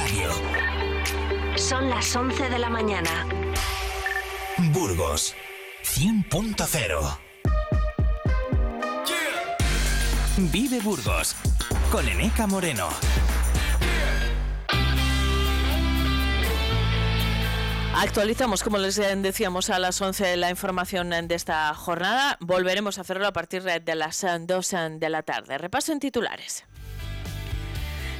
Radio. Son las 11 de la mañana. Burgos 100.0 Vive Burgos con Eneca Moreno. Actualizamos, como les decíamos, a las 11 la información de esta jornada. Volveremos a hacerlo a partir de las 2 de la tarde. Repaso en titulares.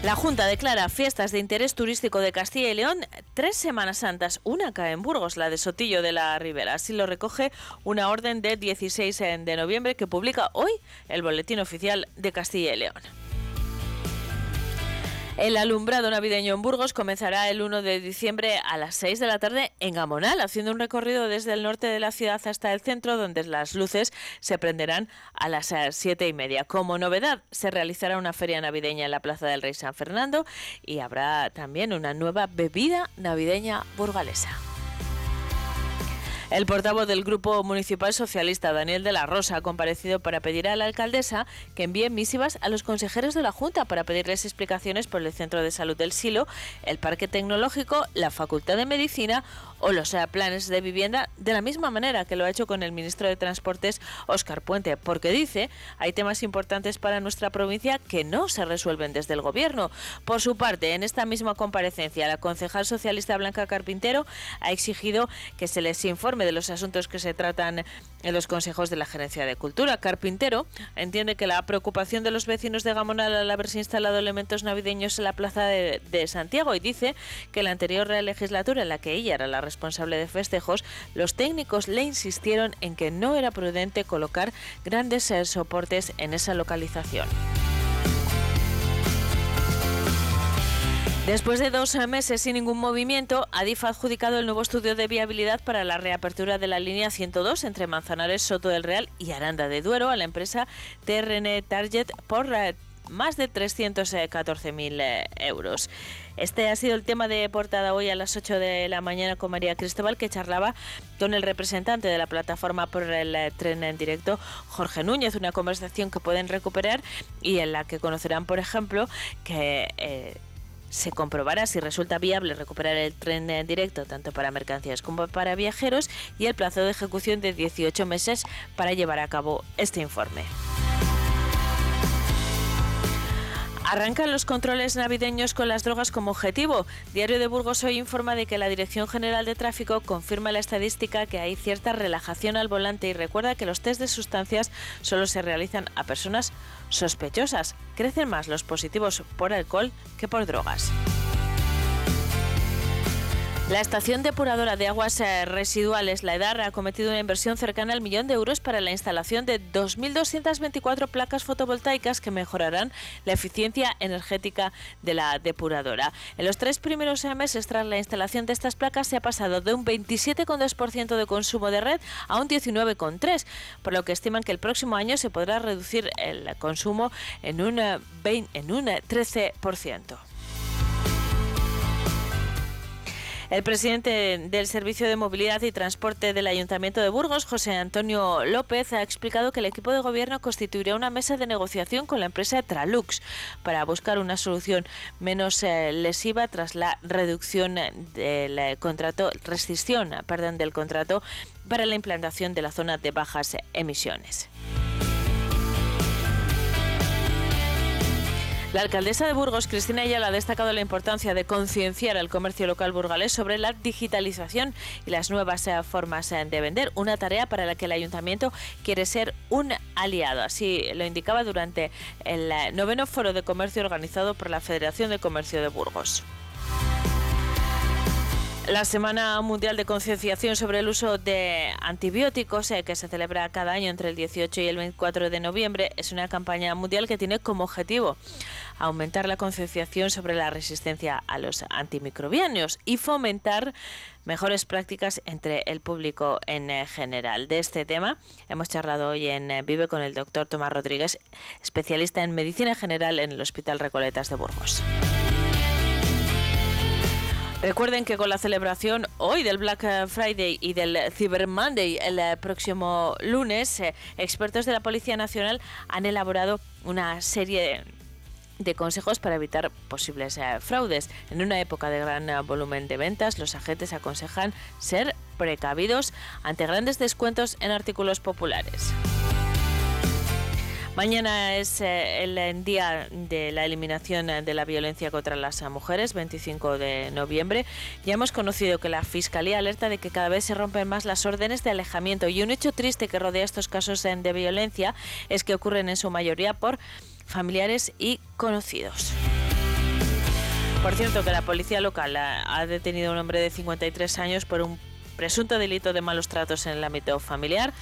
La Junta declara fiestas de interés turístico de Castilla y León tres Semanas Santas. Una cae en Burgos, la de Sotillo de la Ribera. Así lo recoge una orden de 16 de noviembre que publica hoy el Boletín Oficial de Castilla y León. El alumbrado navideño en Burgos comenzará el 1 de diciembre a las 6 de la tarde en Gamonal, haciendo un recorrido desde el norte de la ciudad hasta el centro, donde las luces se prenderán a las 7 y media. Como novedad, se realizará una feria navideña en la Plaza del Rey San Fernando y habrá también una nueva bebida navideña burgalesa. El portavoz del Grupo Municipal Socialista, Daniel de la Rosa, ha comparecido para pedir a la alcaldesa que envíe misivas a los consejeros de la Junta para pedirles explicaciones por el Centro de Salud del Silo, el Parque Tecnológico, la Facultad de Medicina o los planes de vivienda, de la misma manera que lo ha hecho con el ministro de Transportes, Óscar Puente, porque dice hay temas importantes para nuestra provincia que no se resuelven desde el Gobierno. Por su parte, en esta misma comparecencia, la concejal socialista Blanca Carpintero ha exigido que se les informe de los asuntos que se tratan en los consejos de la Gerencia de Cultura. Carpintero entiende que la preocupación de los vecinos de Gamonal al haberse instalado elementos navideños en la plaza de, de Santiago y dice que la anterior legislatura en la que ella era la responsable de festejos, los técnicos le insistieron en que no era prudente colocar grandes eh, soportes en esa localización. Después de dos meses sin ningún movimiento, Adif ha adjudicado el nuevo estudio de viabilidad para la reapertura de la línea 102 entre Manzanares, Soto del Real y Aranda de Duero a la empresa TRN Target por eh, más de 314.000 eh, euros. Este ha sido el tema de portada hoy a las 8 de la mañana con María Cristóbal, que charlaba con el representante de la plataforma por el eh, tren en directo, Jorge Núñez, una conversación que pueden recuperar y en la que conocerán, por ejemplo, que se comprobará si resulta viable recuperar el tren en directo tanto para mercancías como para viajeros y el plazo de ejecución de 18 meses para llevar a cabo este informe. Arrancan los controles navideños con las drogas como objetivo. Diario de Burgos hoy informa de que la Dirección General de Tráfico confirma la estadística que hay cierta relajación al volante y recuerda que los test de sustancias solo se realizan a personas sospechosas. Crecen más los positivos por alcohol que por drogas. La estación depuradora de aguas eh, residuales, la EDAR, ha cometido una inversión cercana al millón de euros para la instalación de 2.224 placas fotovoltaicas que mejorarán la eficiencia energética de la depuradora. En los tres primeros meses tras la instalación de estas placas se ha pasado de un 27,2% de consumo de red a un 19,3%, por lo que estiman que el próximo año se podrá reducir el consumo en un, 20, eh, en un 13%. El presidente del Servicio de Movilidad y Transporte del Ayuntamiento de Burgos, José Antonio López, ha explicado que el equipo de gobierno constituirá una mesa de negociación con la empresa Tralux para buscar una solución menos eh, lesiva tras la reducción del eh, contrato, rescisión, perdón, del contrato para la implantación de la zona de bajas emisiones. La alcaldesa de Burgos, Cristina Ayala, ha destacado la importancia de concienciar al comercio local burgalés sobre la digitalización y las nuevas eh, formas eh, de vender, una tarea para la que el ayuntamiento quiere ser un aliado. Así lo indicaba durante el eh, noveno foro de comercio organizado por la Federación de Comercio de Burgos. La Semana Mundial de Concienciación sobre el uso de antibióticos, que se celebra cada año entre el 18 y el 24 de noviembre, es una campaña mundial que tiene como objetivo aumentar la concienciación sobre la resistencia a los antimicrobianos y fomentar mejores prácticas entre el público en general. De este tema hemos charlado hoy en Vive con el doctor Tomás Rodríguez, especialista en medicina general en el Hospital Recoletas de Burgos. Recuerden que con la celebración hoy del Black Friday y del Cyber Monday el próximo lunes, eh, expertos de la Policía Nacional han elaborado una serie de consejos para evitar posibles eh, fraudes. En una época de gran eh, volumen de ventas, los agentes aconsejan ser precavidos ante grandes descuentos en artículos populares. Mañana es eh, el día de la eliminación de la violencia contra las mujeres, 25 de noviembre. Ya hemos conocido que la Fiscalía alerta de que cada vez se rompen más las órdenes de alejamiento y un hecho triste que rodea estos casos de violencia es que ocurren en su mayoría por familiares y conocidos. Por cierto, que la policía local ha detenido a un hombre de 53 años por un presunto delito de malos tratos en el ámbito familiar.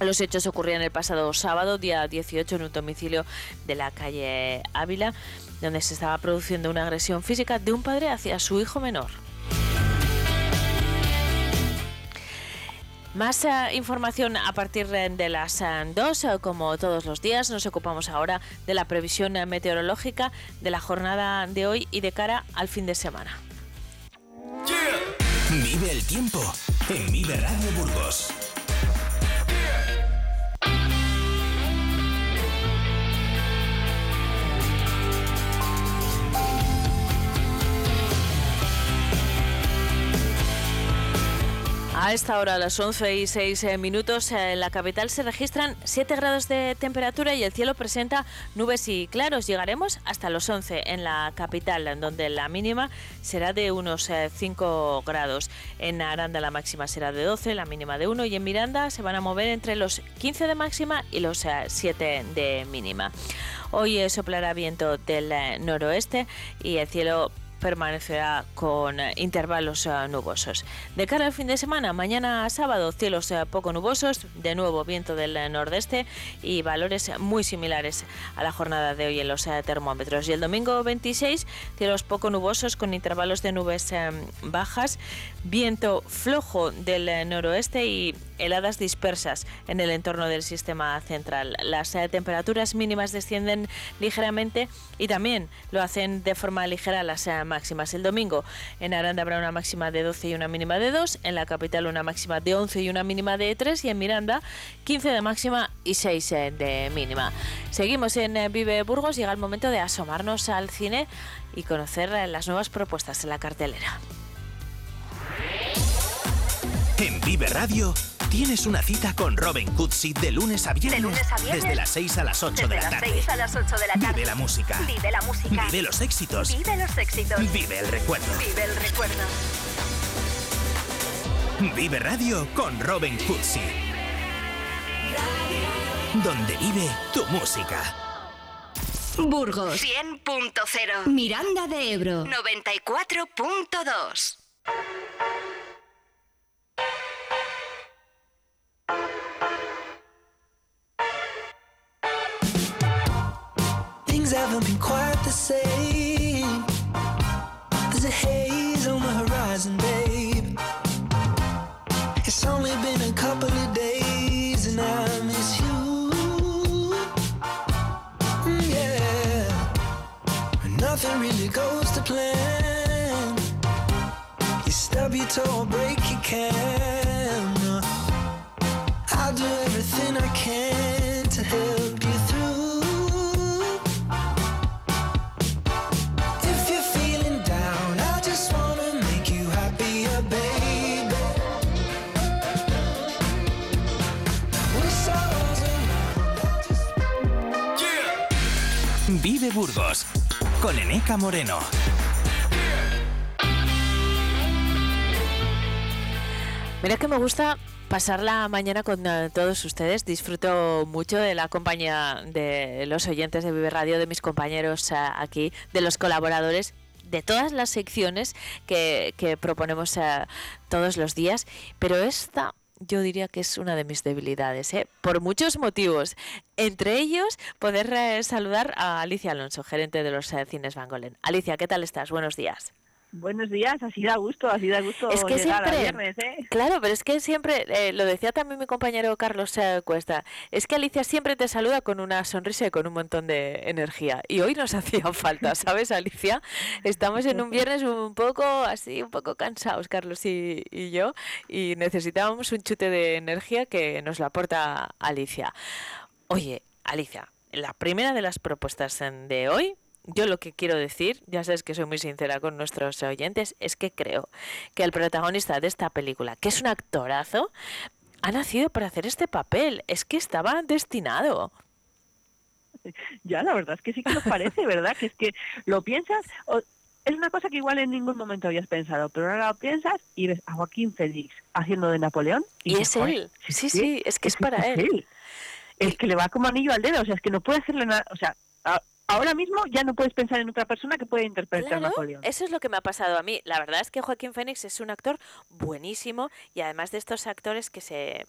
Los hechos ocurrían el pasado sábado, día 18, en un domicilio de la calle Ávila, donde se estaba produciendo una agresión física de un padre hacia su hijo menor. Más eh, información a partir de las 2, eh, como todos los días. Nos ocupamos ahora de la previsión meteorológica de la jornada de hoy y de cara al fin de semana. Vive el tiempo en Vive Radio Burgos. A esta hora, a las 11 y 6 eh, minutos, eh, en la capital se registran 7 grados de temperatura y el cielo presenta nubes y claros. Llegaremos hasta los 11 en la capital, donde la mínima será de unos 5 eh, grados. En Aranda la máxima será de 12, la mínima de 1 y en Miranda se van a mover entre los 15 de máxima y los 7 de mínima. Hoy soplará viento del noroeste y el cielo permanecerá con eh, intervalos eh, nubosos. De cara al fin de semana, mañana sábado, cielos eh, poco nubosos, de nuevo viento del nordeste y valores muy similares a la jornada de hoy en los termómetros. Y el domingo 26, cielos poco nubosos con intervalos de nubes bajas, viento flojo del noroeste y heladas dispersas en el entorno del sistema central. Las temperaturas mínimas descienden ligeramente y también lo hacen de forma ligera las máximas. El domingo en Aranda habrá una máxima de 12 y una mínima de 2, en la capital una máxima de 11 y una mínima de 3 y en Miranda 15 de máxima y 6 eh, de mínima. Seguimos en eh, Vive Burgos, llega el momento de asomarnos al cine y conocer eh, las nuevas propuestas en la cartelera. En Vive Radio Tienes una cita con Robin Cootsy de lunes a viernes. Desde las 6 a las 8 de la tarde. Vive la música. Vive la música. Vive los éxitos. Vive los éxitos. Vive el recuerdo. Vive el recuerdo. Vive Radio con Robin Cootsy. Donde vive tu música. Burgos 100.0. Miranda de Ebro 94.2. things haven't been quite the same. There's a haze on the horizon, babe. It's only been a couple of days and I miss you. Mm, yeah, nothing really goes to plan. You stub your toe or break your camera. I'll do everything I can to help you Vive Burgos con Eneca Moreno. Mira que me gusta pasar la mañana con eh, todos ustedes. Disfruto mucho de la compañía de los oyentes de Vive Radio, de mis compañeros eh, aquí, de los colaboradores de todas las secciones que, proponemos eh, todos los días, pero esta yo diría que es una de mis debilidades, ¿eh? por muchos motivos. Entre ellos, poder eh, saludar a Alicia Alonso, gerente de los eh, cines Van Golen. Alicia, ¿qué tal estás? Buenos días. Buenos días, así da gusto, así da gusto es que siempre, viernes, ¿eh? Claro, pero es que siempre, eh, lo decía también mi compañero Carlos Cuesta, es que Alicia siempre te saluda con una sonrisa y con un montón de energía. Y hoy nos hacía falta, ¿sabes, Alicia? Estamos en un viernes un poco así, un poco cansados, Carlos y, y yo, y necesitábamos un chute de energía que nos lo aporta Alicia. Oye, Alicia, la primera de las propuestas de hoy yo lo que quiero decir, ya sabes que soy muy sincera con nuestros oyentes, es que creo que el protagonista de esta película, que es un actorazo, ha nacido para hacer este papel. Es que estaba destinado. Ya, la verdad es que sí que nos parece, ¿verdad? Que es que lo piensas, es una cosa que igual en ningún momento habías pensado, pero ahora lo piensas y ves a Joaquín Félix haciendo de Napoleón. Y, es él, sí, sí, es que es, para él. Es que le va como anillo al dedo, o sea, es que no puede hacerle nada, o sea, ahora mismo ya no puedes pensar en otra persona que pueda interpretar a Napoleón. Eso es lo que me ha pasado a mí. La verdad es que Joaquín Fénix es un actor buenísimo y además de estos actores que se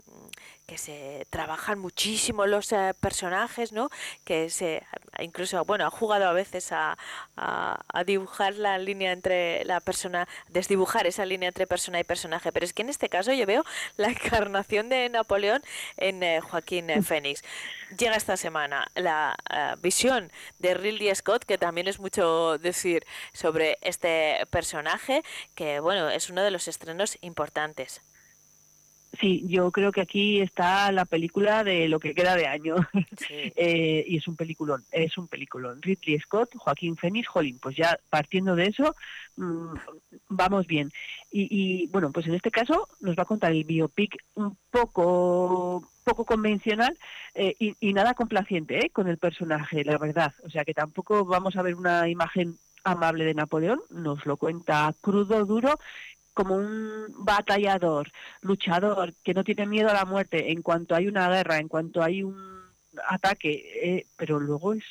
que se trabajan muchísimo los eh, personajes, ¿no? Que se incluso bueno ha jugado a veces a, a, dibujar la línea entre la persona, desdibujar esa línea entre persona y personaje. Pero es que en este caso yo veo la encarnación de Napoleón en eh, Joaquín eh, Fénix. Llega esta semana la visión de de Ridley Scott, que también es mucho decir sobre este personaje, que bueno, es uno de los estrenos importantes. Sí, yo creo que aquí está la película de lo que queda de año. Eh, y es un peliculón, es un peliculón. Ridley Scott, Joaquín Phoenix, Jolín, pues ya partiendo de eso, mm, vamos bien. Y, y, bueno, pues en este caso nos va a contar el biopic un poco poco convencional eh, y, nada complaciente ¿eh? con el personaje, la verdad. O sea que tampoco vamos a ver una imagen amable de Napoleón, nos lo cuenta crudo, duro, como un batallador, luchador, que no tiene miedo a la muerte en cuanto hay una guerra, en cuanto hay un ataque, eh, pero luego es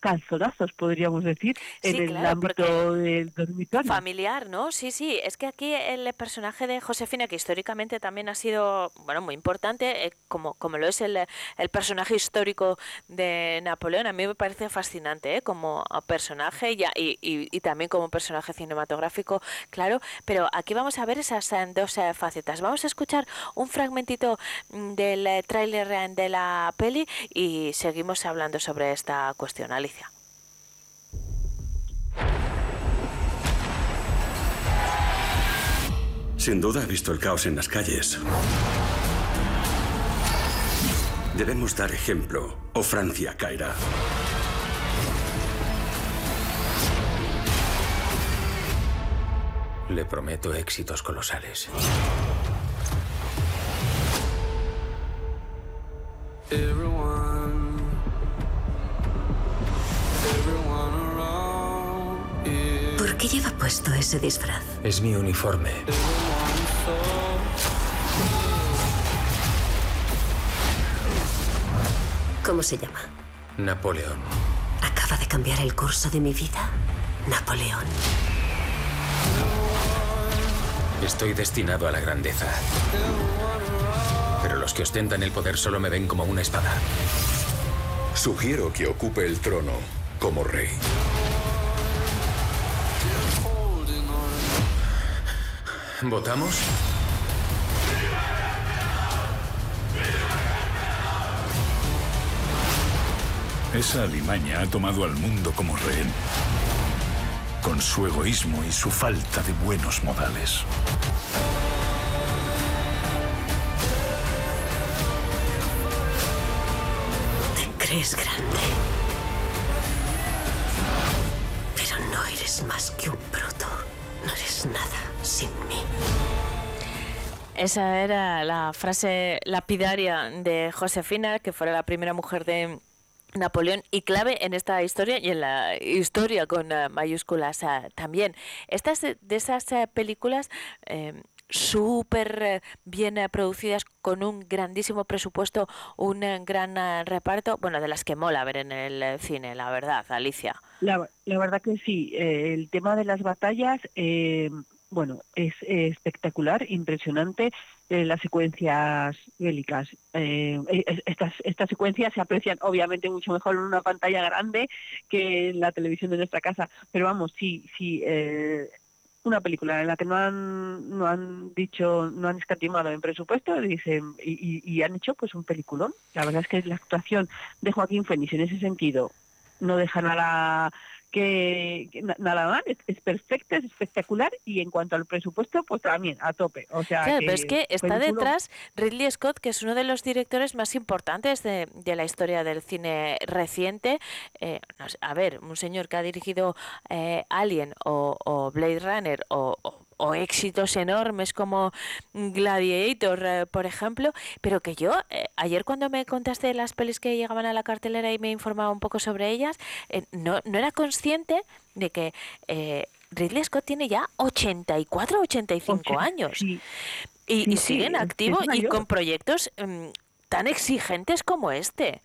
calzonazos, podríamos decir, en el ámbito del dormitorio. Familiar, ¿no? Sí, sí. Es que aquí el personaje de Josefina, que históricamente también ha sido, bueno, muy importante, eh, como, como lo es el, el, personaje histórico de Napoleón, a mí me parece fascinante, ¿eh? Como personaje y, y, y, también como personaje cinematográfico, claro. Pero aquí vamos a ver esas eh, dos facetas. Vamos a escuchar un fragmentito mm, del tráiler de la peli y seguimos hablando sobre esta cuestión, Alicia. Sin duda ha visto el caos en las calles. Debemos dar ejemplo o Francia caerá. Le prometo éxitos colosales. ¿Por qué lleva puesto ese disfraz? Es mi uniforme. ¿Cómo se llama? Napoleón. Acaba de cambiar el curso de mi vida. Napoleón. Estoy destinado a la grandeza. Pero los que ostentan el poder solo me ven como una espada. Sugiero que ocupe el trono como rey. ¿Votamos? Esa alimaña ha tomado al mundo como rehén, con su egoísmo y su falta de buenos modales. Te crees grande, pero no eres más que un Esa era la frase lapidaria de Josefina, que fuera la primera mujer de Napoleón y clave en esta historia y en la historia con eh, mayúsculas eh, también. Estas de esas eh, películas súper bien producidas con un grandísimo presupuesto, un gran reparto, bueno, de las que mola ver en el cine, la verdad, Alicia. La verdad que sí, el tema de las batallas bueno, es espectacular, impresionante eh, las secuencias bélicas. Eh, eh, estas, estas secuencias se aprecian obviamente mucho mejor en una pantalla grande que en la televisión de nuestra casa, pero vamos, sí, sí, una película en la que no han, no han dicho, no han escatimado en presupuesto dicen, y, y, han hecho pues un peliculón. La verdad es que la actuación de Joaquín Fénix en ese sentido no deja nada que, nada más, es, perfecta, es espectacular y en cuanto al presupuesto, pues también a tope. O sea, claro, pero es que está detrás Ridley Scott, que es uno de los directores más importantes de, la historia del cine reciente. Eh, a ver, un señor que ha dirigido eh, Alien o, Blade Runner o o éxitos enormes como Gladiator, eh, por ejemplo, pero que yo, eh, ayer cuando me contaste las pelis que llegaban a la cartelera y me informaba un poco sobre ellas, eh, no, no era consciente de que Ridley Scott tiene ya 84, 85 años. y, y sigue en activo y con proyectos mm, tan exigentes como este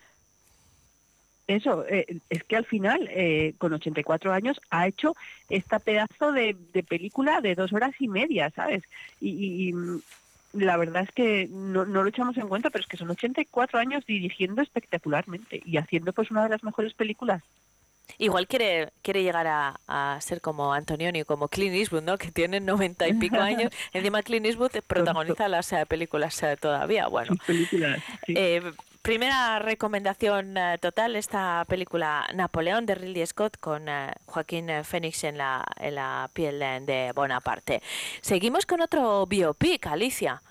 eso, eh, es que al final, eh, con 84 años, ha hecho esta pedazo de, película de dos horas y media, ¿sabes? Y, mm, la verdad es que no, lo echamos en cuenta, pero es que son 84 años dirigiendo espectacularmente y haciendo pues una de las mejores películas. Igual quiere, quiere llegar a, ser como Antonioni, como Clint Eastwood, ¿no? Que tiene 90 y pico años. Encima Clint Eastwood protagoniza las eh, películas todavía. Bueno, películas, Primera recomendación eh, total, esta película Napoleón de Ridley Scott con eh, Joaquín Phoenix en la, en la piel de Bonaparte. Seguimos con otro biopic, Alicia.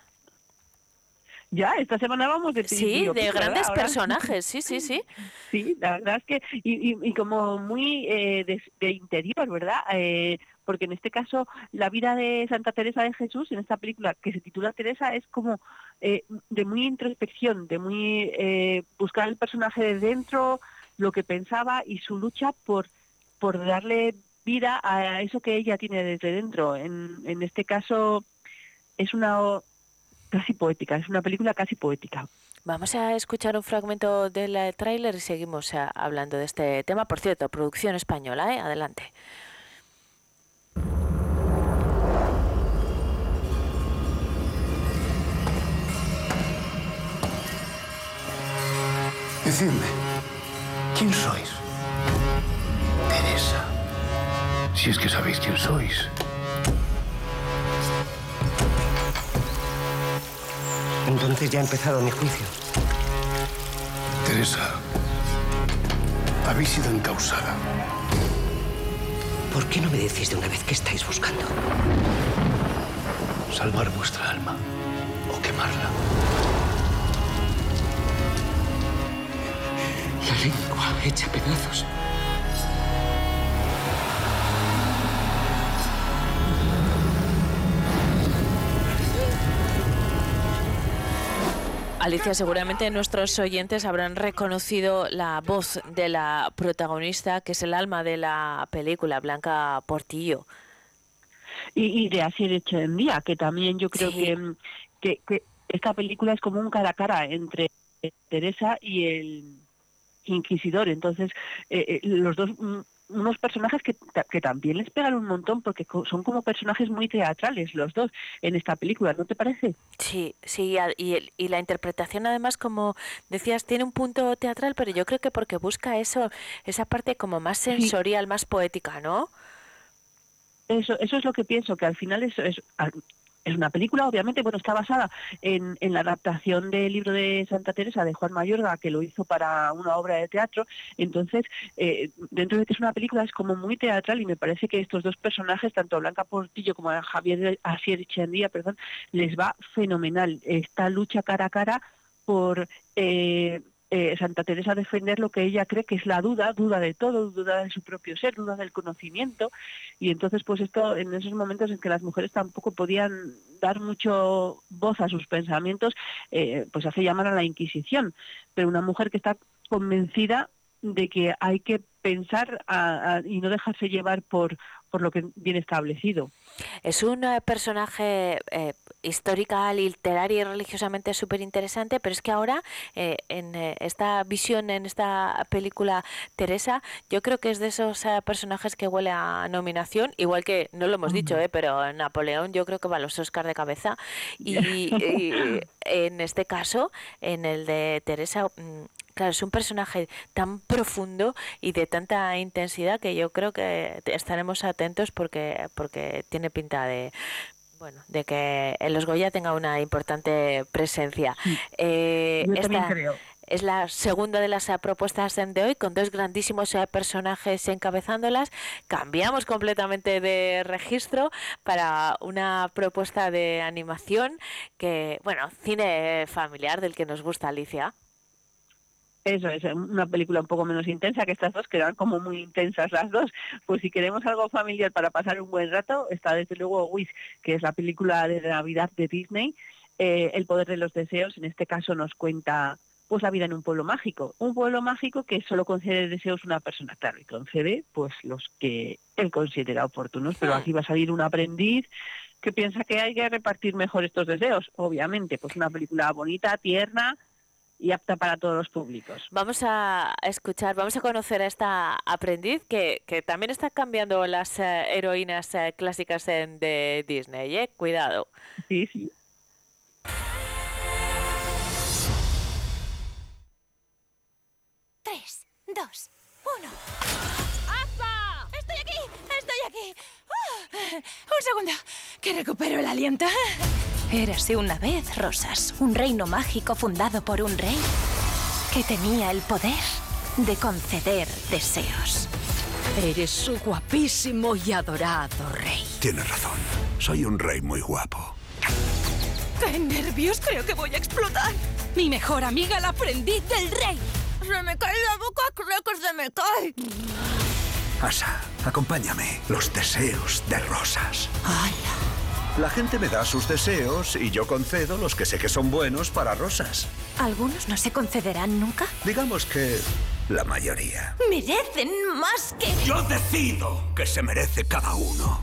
Ya, esta semana vamos de Sí, de grandes personajes, sí, sí, sí. Sí, la verdad es que, y, y, como muy eh, de, interior, ¿verdad? Eh, porque en este caso la vida de Santa Teresa de Jesús, en esta película que se titula Teresa, es como eh, de muy introspección, de muy eh, buscar el personaje de dentro, lo que pensaba y su lucha por, por darle vida a eso que ella tiene desde dentro. En, en este caso es una casi poética, es una película casi poética. Vamos a escuchar un fragmento del tráiler y seguimos eh, hablando de este tema. Por cierto, producción española, ¿eh? Adelante. Decidme, ¿quién sois? Teresa. Si es que sabéis quién sois. Entonces ya ha empezado mi juicio. Teresa, habéis sido encausada. ¿Por qué no me decís de una vez que estáis buscando? Salvar vuestra alma o quemarla. Lengua hecha pedazos. Alicia, seguramente nuestros oyentes habrán reconocido la voz de la protagonista, que es el alma de la película, Blanca Portillo. Y, y de Asier día que también yo creo que, que esta película es como un cara a cara entre Teresa y el inquisidor. Entonces, eh, eh, los dos, mm, unos personajes que, que, también les pegan un montón porque son como personajes muy teatrales los dos en esta película, ¿no te parece? Sí, sí, y, y la interpretación además, como decías, tiene un punto teatral, pero yo creo que porque busca eso, esa parte como más sensorial, más poética, ¿no? Eso, eso es lo que pienso, que al final es, es es una película, obviamente, bueno, está basada en, en, la adaptación del libro de Santa Teresa de Juan Mayorga, que lo hizo para una obra de teatro. Entonces, eh, dentro de que es una película, es como muy teatral y me parece que estos dos personajes, tanto Blanca Portillo como a Javier Asier Chandía, perdón, les va fenomenal. Esta lucha cara a cara por eh, eh, Santa Teresa defender lo que ella cree que es la duda, duda de todo, duda de su propio ser, duda del conocimiento. Y entonces, pues esto, en esos momentos en que las mujeres tampoco podían dar mucho voz a sus pensamientos, eh, pues hace llamar a la Inquisición. Pero una mujer que está convencida de que hay que pensar y no dejarse llevar por, por lo que viene establecido. Es un eh, personaje histórica, literaria y religiosamente súper interesante, pero es que ahora eh, en eh, esta visión, en esta película Teresa, yo creo que es de esos personajes que huele a nominación, igual que no lo hemos dicho, pero Napoleón yo creo que va a los Oscar de cabeza. Y, y en este caso, en el de Teresa, mm, claro, es un personaje tan profundo y de tanta intensidad que yo creo que estaremos atentos porque, porque tiene pinta de, bueno, de que en los Goya tenga una importante presencia. Eh, yo esta, creo. Es la segunda de las propuestas de hoy, con dos grandísimos eh, personajes encabezándolas. Cambiamos completamente de registro para una propuesta de animación que, bueno, cine familiar del que nos gusta, Alicia. Eso es, una película un poco menos intensa que estas dos, que eran como muy intensas las dos. Pues si queremos algo familiar para pasar un buen rato, está desde luego Wish, que es la película de Navidad de Disney. Eh, el poder de los deseos, en este caso nos cuenta pues la vida en un pueblo mágico. Un pueblo mágico que solo concede deseos una persona, claro, y concede pues los que él considera oportunos. Pero aquí va a salir un aprendiz que piensa que hay que repartir mejor estos deseos. Obviamente, pues una película bonita, tierna, y apta para todos los públicos. Vamos a escuchar, vamos a conocer a esta aprendiz que, que también está cambiando las eh, heroínas eh, clásicas en, de Disney, ¿eh? Cuidado. Sí, sí. Tres, dos, uno. ¡Apa! ¡Estoy aquí! ¡Estoy aquí! ¡Ah! Un segundo, que recupero el aliento. Érase una vez, Rosas, un reino mágico fundado por un rey que tenía el poder de conceder deseos. Eres su guapísimo y adorado rey. Tienes razón. Soy un rey muy guapo. ¡Qué nervios! Creo que voy a explotar. Mi mejor amiga, el aprendiz del rey. Se me cae la boca, creo que se me cae. Asa, acompáñame. Los deseos de rosas. ¡Hala! La gente me da sus deseos y yo concedo los que sé que son buenos para rosas. ¿Algunos no se concederán nunca? Digamos que la mayoría. Merecen más que... Yo decido que se merece cada uno.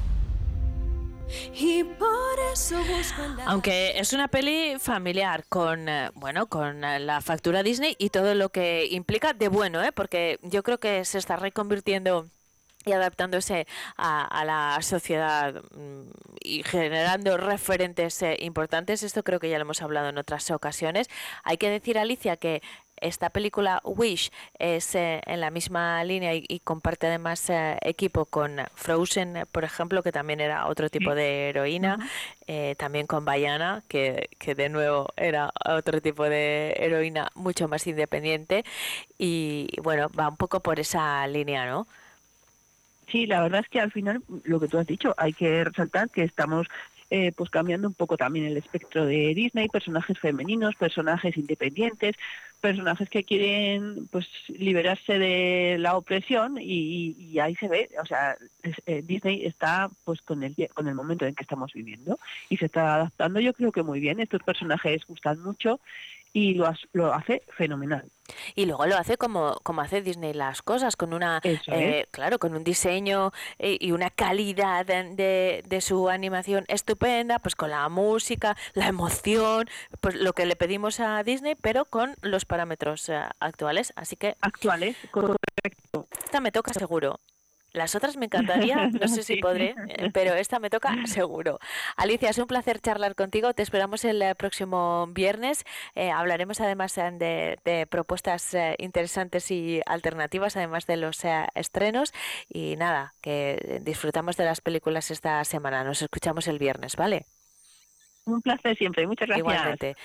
Y por eso busco en la- Aunque es una peli familiar con eh, bueno con eh, la factura Disney y todo lo que implica de bueno, ¿eh? porque yo creo que se está reconvirtiendo y adaptándose a, a la sociedad mm, y generando referentes eh, importantes. Esto creo que ya lo hemos hablado en otras ocasiones. Hay que decir, Alicia, que esta película Wish es eh, en la misma línea y, y comparte además eh, equipo con Frozen, por ejemplo, que también era otro tipo de heroína, eh, también con Bayana, que, que de nuevo era otro tipo de heroína mucho más independiente y bueno, va un poco por esa línea, ¿no? Sí, la verdad es que al final, lo que tú has dicho, hay que resaltar que estamos eh, pues cambiando un poco también el espectro de Disney, personajes femeninos, personajes independientes, personajes que quieren pues liberarse de la opresión y, ahí se ve, o sea, eh, Disney está pues con el con el momento en que estamos viviendo y se está adaptando yo creo que muy bien, estos personajes gustan mucho y lo, lo hace fenomenal. Y luego lo hace como, como hace Disney las cosas, con una, eh, claro, con un diseño eh, y una calidad de, de- de su animación estupenda, pues con la música, la emoción, pues lo que le pedimos a Disney, pero con los parámetros eh, actuales. Así que actuales, correcto. Esta me toca seguro. Las otras me encantaría, no sé si Sí. podré, eh, pero esta me toca seguro. Alicia, es un placer charlar contigo. Te esperamos el eh, próximo viernes. Eh, hablaremos además de, de propuestas eh, interesantes y alternativas, además de los eh, estrenos. Y nada, que disfrutamos de las películas esta semana. Nos escuchamos el viernes, ¿vale? Un placer siempre, muchas gracias. Igualmente.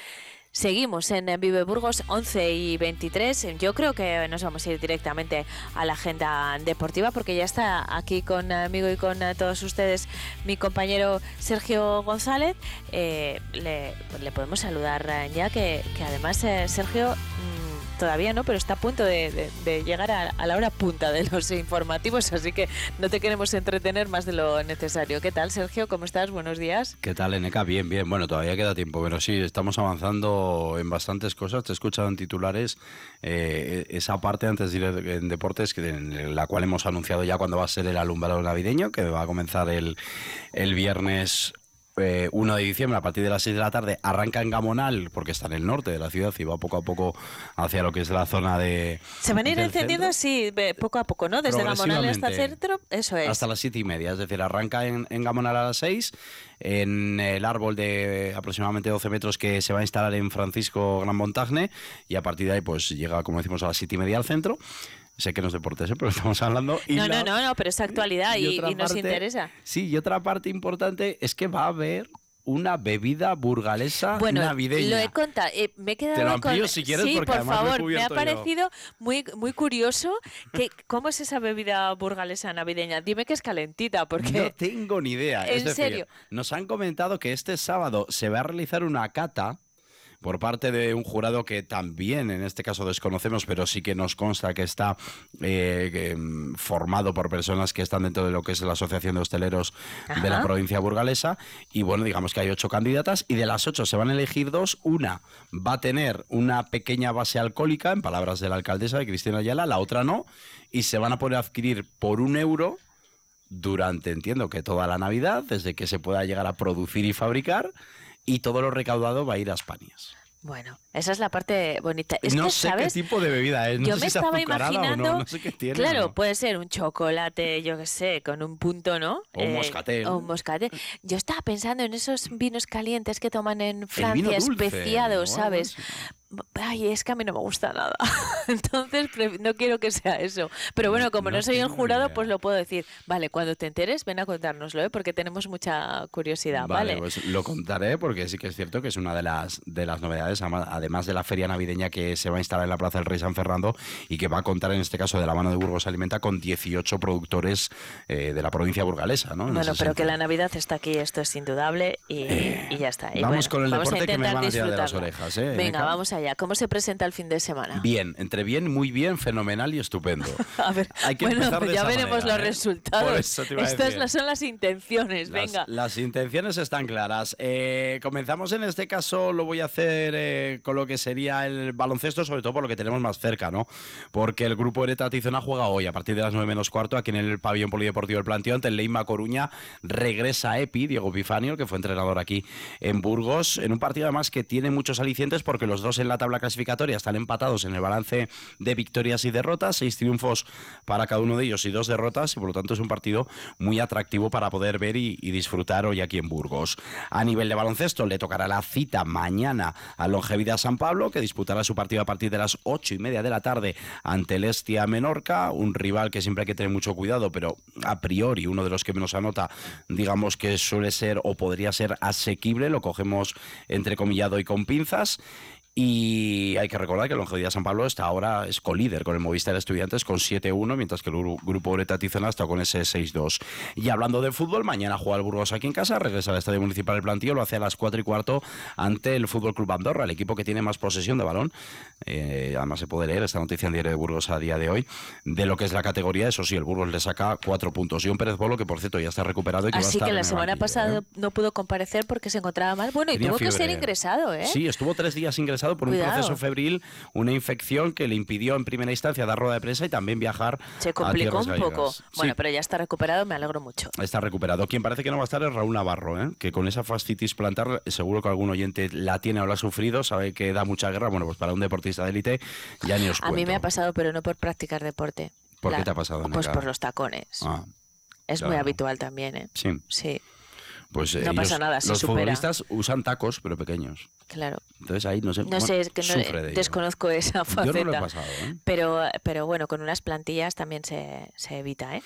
Seguimos en eh, Vive Burgos 11 y 23. Yo creo que nos vamos a ir directamente a la agenda deportiva porque ya está aquí conmigo y con eh, todos ustedes mi compañero Sergio González. Eh, le, le podemos saludar eh, ya que, además eh, Sergio mm, todavía no, pero está a punto de, llegar a, la hora punta de los informativos, así que no te queremos entretener más de lo necesario. ¿Qué tal, Sergio? ¿Cómo estás? Buenos días. ¿Qué tal, NK? Bien, bien. Bueno, todavía queda tiempo, pero sí, estamos avanzando en bastantes cosas. Te he escuchado en titulares eh, esa parte antes de ir en deportes, que en la cual hemos anunciado ya cuándo va a ser el alumbrado navideño, que va a comenzar el, el viernes. Eh, 1 de diciembre a partir de las 6 de la tarde arranca en Gamonal porque está en el norte de la ciudad y va poco a poco hacia lo que es la zona de Se van a ir encendiendo así poco a poco, ¿no? Desde Gamonal hasta el centro, eso es. Hasta las siete y media, es decir, arranca en, en Gamonal a las 6, en el árbol de aproximadamente 12 metros que se va a instalar en Francisco Gran Montagne y a partir de ahí pues llega, como decimos, a las siete y media al centro. Sé que no es deportes, ¿eh? pero estamos hablando. y no, la- no, no, no, pero es actualidad y, nos parte- interesa. Sí, y otra parte importante es que va a haber una bebida burgalesa Bueno, navideña. lo he contado, eh, me he quedado Te lo con- amplío si quieres, sí, porque por favor, me ha yo. parecido muy muy curioso que cómo es esa bebida burgalesa navideña. Dime que es calentita, porque No tengo ni idea. es ¿En decir, serio? nos han comentado que este sábado se va a realizar una cata por parte de un jurado que también en este caso desconocemos, pero sí que nos consta que está eh, mm, formado por personas que están dentro de lo que es la Asociación de Hosteleros de la provincia burgalesa. Y bueno, digamos que hay ocho candidatas y de las ocho se van a elegir dos. Una va a tener una pequeña base alcohólica, en palabras de la alcaldesa de Cristina Ayala, la otra no, y se van a poder adquirir por un euro durante, entiendo que toda la Navidad, desde que se pueda llegar a producir y fabricar, y todo lo recaudado va a ir a Españas. bueno, esa es la parte bonita. Es no que, sé ¿sabes? qué tipo de bebida es, no yo sé me si es estaba azucarada o no, imaginando, no sé qué tiene. claro, ¿no? puede ser un chocolate, yo qué sé, con un punto, ¿no? O un moscatel. O un moscatel. Yo estaba pensando en esos vinos calientes que toman en Francia, especiados, ¿sabes? Ay, es que a mí no me gusta nada. Entonces no quiero que sea eso. Pero bueno, como no, no soy el jurado, idea. pues lo puedo decir. Vale, cuando te enteres, ven a contárnoslo, ¿eh? porque tenemos mucha curiosidad, ¿vale? Vale, pues lo contaré porque sí que es cierto que es una de las de las novedades, además de la feria navideña que se va a instalar en la Plaza del Rey San Fernando y que va a contar en este caso de la mano de Burgos Alimenta con 18 productores eh, de la provincia burgalesa, ¿no? En Bueno, pero que sentido. la Navidad está aquí, esto es indudable y, y ya está. Y vamos bueno, con el vamos deporte que me van a tirar de las orejas, ¿eh, Venga, vamos allá. ¿Cómo se presenta el fin de semana? Bien, entre bien, muy bien, fenomenal y estupendo. A ver, Hay que bueno, ya veremos manera, los ¿eh? resultados. Estas las- son las intenciones, Las, venga. las intenciones están claras. Eh, comenzamos en este caso, lo voy a hacer eh, con lo que sería el baloncesto, sobre todo por lo que tenemos más cerca, ¿no? Porque el grupo Ereta Tizona juega hoy, a partir de las 9 menos cuarto, aquí en el pabellón polideportivo del Planteo, ante el Leima Coruña. Regresa Epi, Diego Pifanio, el que fue entrenador aquí en Burgos, en un partido además que tiene muchos alicientes porque los dos en la tabla clasificatoria están empatados en el balance de victorias y derrotas, seis triunfos para cada uno de ellos y dos derrotas, y por lo tanto es un partido muy atractivo para poder ver y, y disfrutar hoy aquí en Burgos. A nivel de baloncesto le tocará la cita mañana a Longevidad San Pablo, que disputará su partido a partir de las ocho y media de la tarde ante el Estia Menorca, un rival que siempre hay que tener mucho cuidado, pero a priori uno de los que menos anota, digamos que suele ser o podría ser asequible, lo cogemos entrecomillado y con pinzas. Y hay que recordar que el Longevidad San Pablo está ahora es colíder con el Movistar Estudiantes con 7-1, mientras que el gru- grupo Oreta Tizona está con ese 6-2. Y hablando de fútbol, mañana juega el Burgos aquí en casa, regresa al Estadio Municipal del Plantío, lo hace a las 4 y cuarto ante el Fútbol Club Andorra, el equipo que tiene más posesión de balón. Eh, además se puede leer esta noticia en Diario de Burgos a día de hoy, de lo que es la categoría. Eso sí, el Burgos le saca 4 puntos. Y un Pérez Bolo que, por cierto, ya está recuperado y que va a Así estar que la semana pasada ¿eh? no pudo comparecer porque se encontraba mal. Bueno, y Tenía tuvo que ser fiebre. ingresado, ¿eh? Sí, estuvo tres días ingresado por Cuidado. un proceso febril, una infección que le impidió en primera instancia dar rueda de prensa y también viajar Se a complicó un poco. Bueno, Sí, pero ya está recuperado, me alegro mucho. Está recuperado. Quien parece que no va a estar es Raúl Navarro, ¿eh? que con esa fascitis plantar, seguro que algún oyente la tiene o la ha sufrido, sabe que da mucha guerra. Bueno, pues para un deportista de élite ya ni os A cuento. mí me ha pasado, pero no por practicar deporte. ¿Por La- qué te ha pasado, Pues por los tacones. Ah, es muy habitual también, ¿eh? sí. Sí, Pues No ellos- pasa nada, se Los supera. futbolistas usan tacos, pero pequeños. claro. Entonces ahí no sé. No bueno, sé, es que no, ello. desconozco esa Yo faceta. no lo he pasado, ¿eh? Pero, pero bueno, con unas plantillas también se, se evita, ¿eh?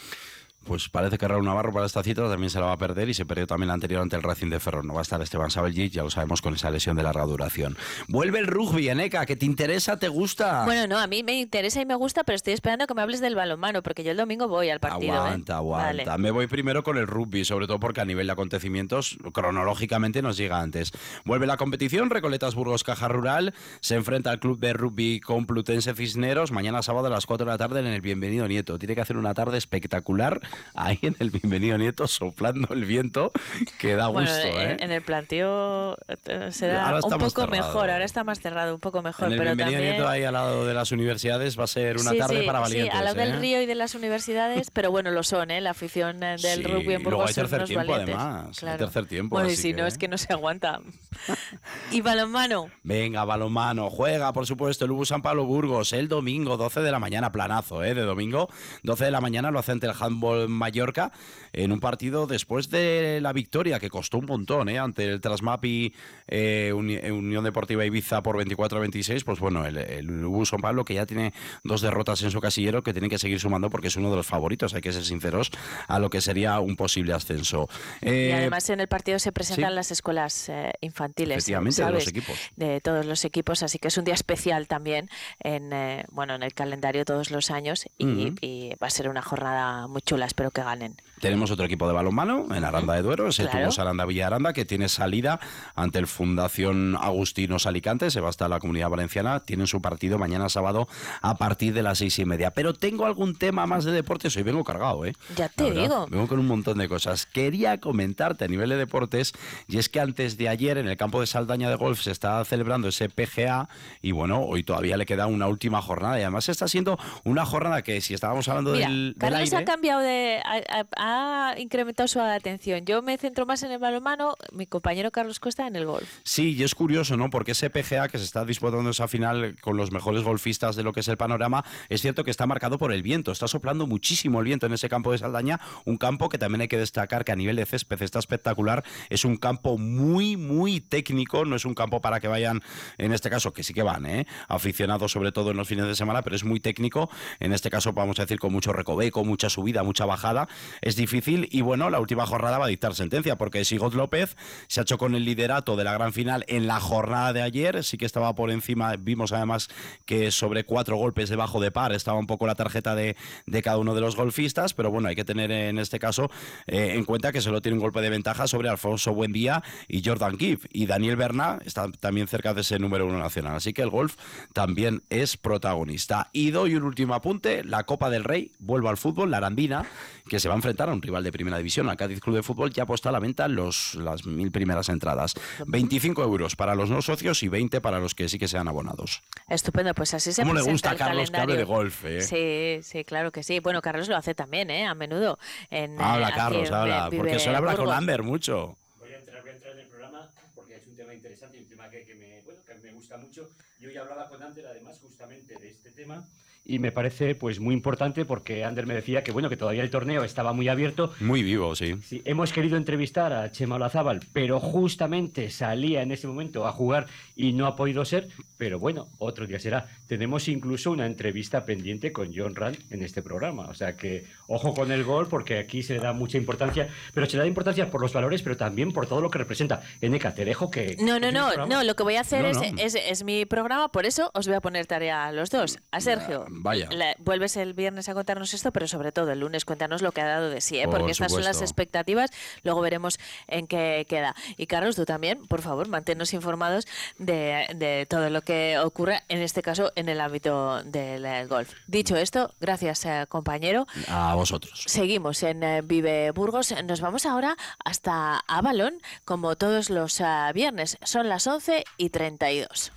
Pues parece que Raúl Navarro para esta cita también se la va a perder y se perdió también la anterior ante el Racing de Ferrol. No va a estar Esteban Sabeljic, ya lo sabemos con esa lesión de larga duración. Vuelve el rugby, Eneca, que te interesa, te gusta. Bueno, no, a mí me interesa y me gusta, pero estoy esperando que me hables del balonmano, porque yo el domingo voy al partido. ¿eh? Aguanta, aguanta. Vale. Me voy primero con el rugby, sobre todo porque a nivel de acontecimientos, cronológicamente nos llega antes. Vuelve la competición, Recoletas Burgos Caja Rural, se enfrenta al club de rugby Complutense Cisneros, mañana sábado a las 4 de la tarde en el Bienvenido Nieto. Tiene que hacer una tarde espectacular ahí en el Bienvenido Nieto, soplando el viento, que da Bueno, gusto, en, ¿eh? en el planteo eh, será un poco cerrado. mejor, ahora está más cerrado, un poco mejor, En el pero Bienvenido también... Nieto ahí al lado de las universidades va a ser una Sí, tarde sí, para sí, valientes. al lado ¿eh? del río y de las universidades, pero bueno, lo son, ¿eh? La afición eh, del Sí, rugby en y luego Burgos hay son tercer unos tiempo, valientes. además, hay Claro. tercer tiempo, Bueno, y si que- no, es que no se aguanta. y balonmano. Venga, balonmano, juega, por supuesto, el Ubu San Pablo Burgos el domingo, 12 de la mañana, planazo, ¿eh? De domingo, 12 de la mañana lo hace ante el handball Mallorca en un partido después de la victoria que costó un montón ¿eh? ante el Trasmapi eh, Unión Deportiva Ibiza por 24 a 26. Pues bueno, el, el San Pablo que ya tiene dos derrotas en su casillero que tiene que seguir sumando porque es uno de los favoritos, hay que ser sinceros, a lo que sería un posible ascenso. y eh, además en el partido se presentan las escuelas infantiles. Efectivamente, de los equipos. De todos los equipos, así que es un día especial también en, bueno, en el calendario todos los años y, y va a ser una jornada muy chula, espero que ganen. Tenemos otro equipo de balonmano en Aranda de Duero, es el claro. Aranda Villaranda, que tiene salida ante el Fundación Agustinos Alicante, se va hasta la Comunidad Valenciana, tienen su partido mañana sábado a partir de las seis y media. Pero tengo algún tema más de deportes, hoy vengo cargado, ¿eh? Ya te digo. Vengo con un montón de cosas. Quería comentarte a nivel de deportes, y es que antes de ayer en el campo de Saldaña de Golf se está celebrando ese PGA, y bueno, hoy todavía le queda una última jornada, y además está siendo una jornada que si estábamos hablando del, del aire, ha cambiado de... Ha, incrementado su atención. Yo me centro más en el balonmano, mi compañero Carlos Costa en el golf. Sí, y es curioso, ¿no? Porque ese PGA que se está disputando esa final con los mejores golfistas de lo que es el panorama, es cierto que está marcado por el viento. Está soplando muchísimo el viento en ese campo de Saldaña, un campo que también hay que destacar que a nivel de césped está espectacular. Es un campo muy, muy técnico, no es un campo para que vayan, en este caso, que sí que van, ¿eh? aficionados sobre todo en los fines de semana, pero es muy técnico. En este caso, vamos a decir, con mucho recoveco, mucha subida, mucha bajada. Es difícil y bueno, la última jornada va a dictar sentencia porque Sigot López se ha hecho con el liderato de la gran final en la jornada de ayer. Sí que estaba por encima, vimos además que sobre cuatro golpes debajo de par estaba un poco la tarjeta de, de cada uno de los golfistas, pero bueno, hay que tener en este caso eh, en cuenta que solo tiene un golpe de ventaja sobre Alfonso Buendía y Jordan Gibb. Y Daniel Berna está también cerca de ese número uno nacional. Así que el golf también es protagonista. Y doy un último apunte, la Copa del Rey, vuelvo al fútbol, la Arandina, que se va a enfrentar a un rival de primera división, al Cádiz Club de Fútbol, ya ha puesto a la venta los, las mil primeras entradas. 25 euros para los no socios y 20 para los que sí que sean abonados. Estupendo, pues así se ¿Cómo le gusta a Carlos que hable calendario. de golf? eh? Sí, sí, claro que sí. Bueno, Carlos lo hace también, ¿eh? A menudo. En, Habla, eh, aquí Carlos, habla. Porque suele hablar con. Amber mucho. Voy a entrar, voy a entrar en el programa porque es un tema interesante y un tema que, que me, bueno, que me gusta mucho. Yo ya hablaba con Ander además justamente de este tema y me parece pues muy importante porque Ander me decía que bueno que todavía el torneo estaba muy abierto. Muy vivo, sí. Sí, hemos querido entrevistar a Chema Olazábal, pero justamente salía en ese momento a jugar y no ha podido ser, pero bueno, otro día será. Tenemos incluso una entrevista pendiente con John Rand en este programa, o sea que ojo con el gol porque aquí se le da mucha importancia, pero se le da importancia por los valores, pero también por todo lo que representa. Eneca, te dejo que... No, no, no, no, lo que voy a hacer No, es, no. Es, es mi programa, por eso os voy a poner tarea a los dos. A Sergio, Vaya. la- vuelves el viernes a contarnos esto, pero sobre todo el lunes cuéntanos lo que ha dado de sí, ¿eh? Por porque estas son las expectativas, luego veremos en qué queda. Y Carlos, tú también, por favor, manténnos informados de, de todo lo que ocurra, en este caso en el ámbito del eh, golf. Dicho esto, gracias eh, compañero. A vosotros. Seguimos en eh, Vive Burgos. Nos vamos ahora hasta Avalon, como todos los viernes. Son las 11 y 32.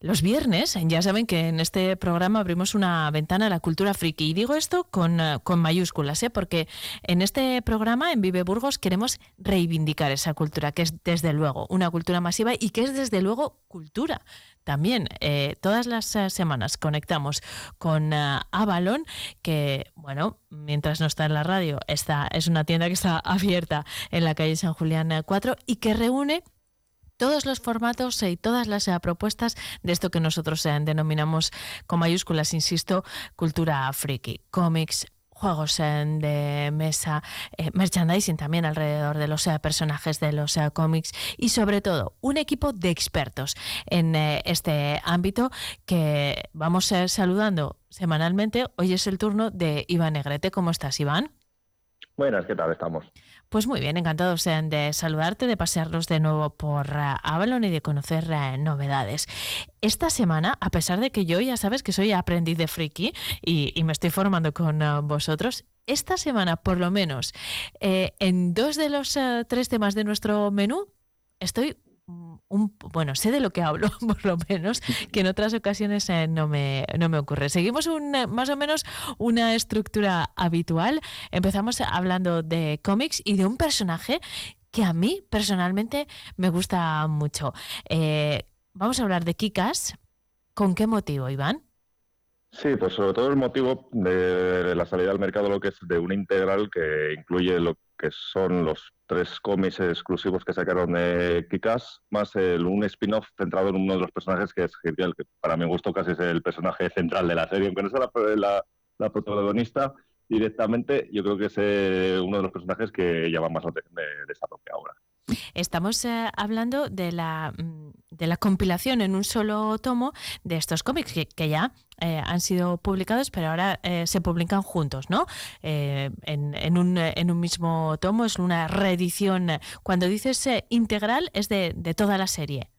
Los viernes, ya saben que en este programa abrimos una ventana a la cultura friki. Y digo esto con, eh, con mayúsculas, ¿eh? porque en este programa, en Vive Burgos, queremos reivindicar esa cultura, que es desde luego una cultura masiva y que es desde luego cultura. También eh, todas las eh, semanas conectamos con eh, Avalon, que, bueno, mientras no está en la radio, está, es una tienda que está abierta en la calle San Julián eh, 4 y que reúne todos los formatos y todas las eh, propuestas de esto que nosotros eh, denominamos con mayúsculas, insisto, cultura friki, cómics, juegos eh, de mesa, eh, merchandising también alrededor de los eh, personajes de los eh, cómics y sobre todo un equipo de expertos en eh, este ámbito que vamos eh, saludando semanalmente. Hoy es el turno de Iván Negrete. ¿Cómo estás, Iván? Buenas, ¿qué tal estamos? Pues muy bien, encantados de saludarte, de pasearnos de nuevo por eh, Avalon y de conocer eh, novedades. Esta semana, a pesar de que yo ya sabes que soy aprendiz de friki y, me estoy formando con eh, vosotros, esta semana por lo menos en dos de los tres temas de nuestro menú estoy bueno, sé de lo que hablo, por lo menos, que en otras ocasiones eh, no, me, no me ocurre. Seguimos un, eh, más o menos una estructura habitual. Empezamos hablando de cómics y de un personaje que a mí personalmente me gusta mucho. Eh, vamos a hablar de Kikas. ¿Con qué motivo, Iván? Sí, pues sobre todo el motivo de la salida al mercado, lo que es de una integral que incluye lo que son los tres cómics exclusivos que sacaron de Kikas, más el, un spin-off centrado en uno de los personajes que es genial, que para mi gusto casi es el personaje central de la serie, aunque no sea la, la, protagonista directamente, yo creo que es eh, uno de los personajes que llama más la atención de, de esta propia obra. Estamos eh, hablando de la, mm, de la compilación en un solo tomo de estos cómics que, ya eh, han sido publicados, pero ahora eh, se publican juntos, ¿no? En, en, un, en, un, mismo tomo, es una reedición. Cuando dices integral, es de, de, toda la serie.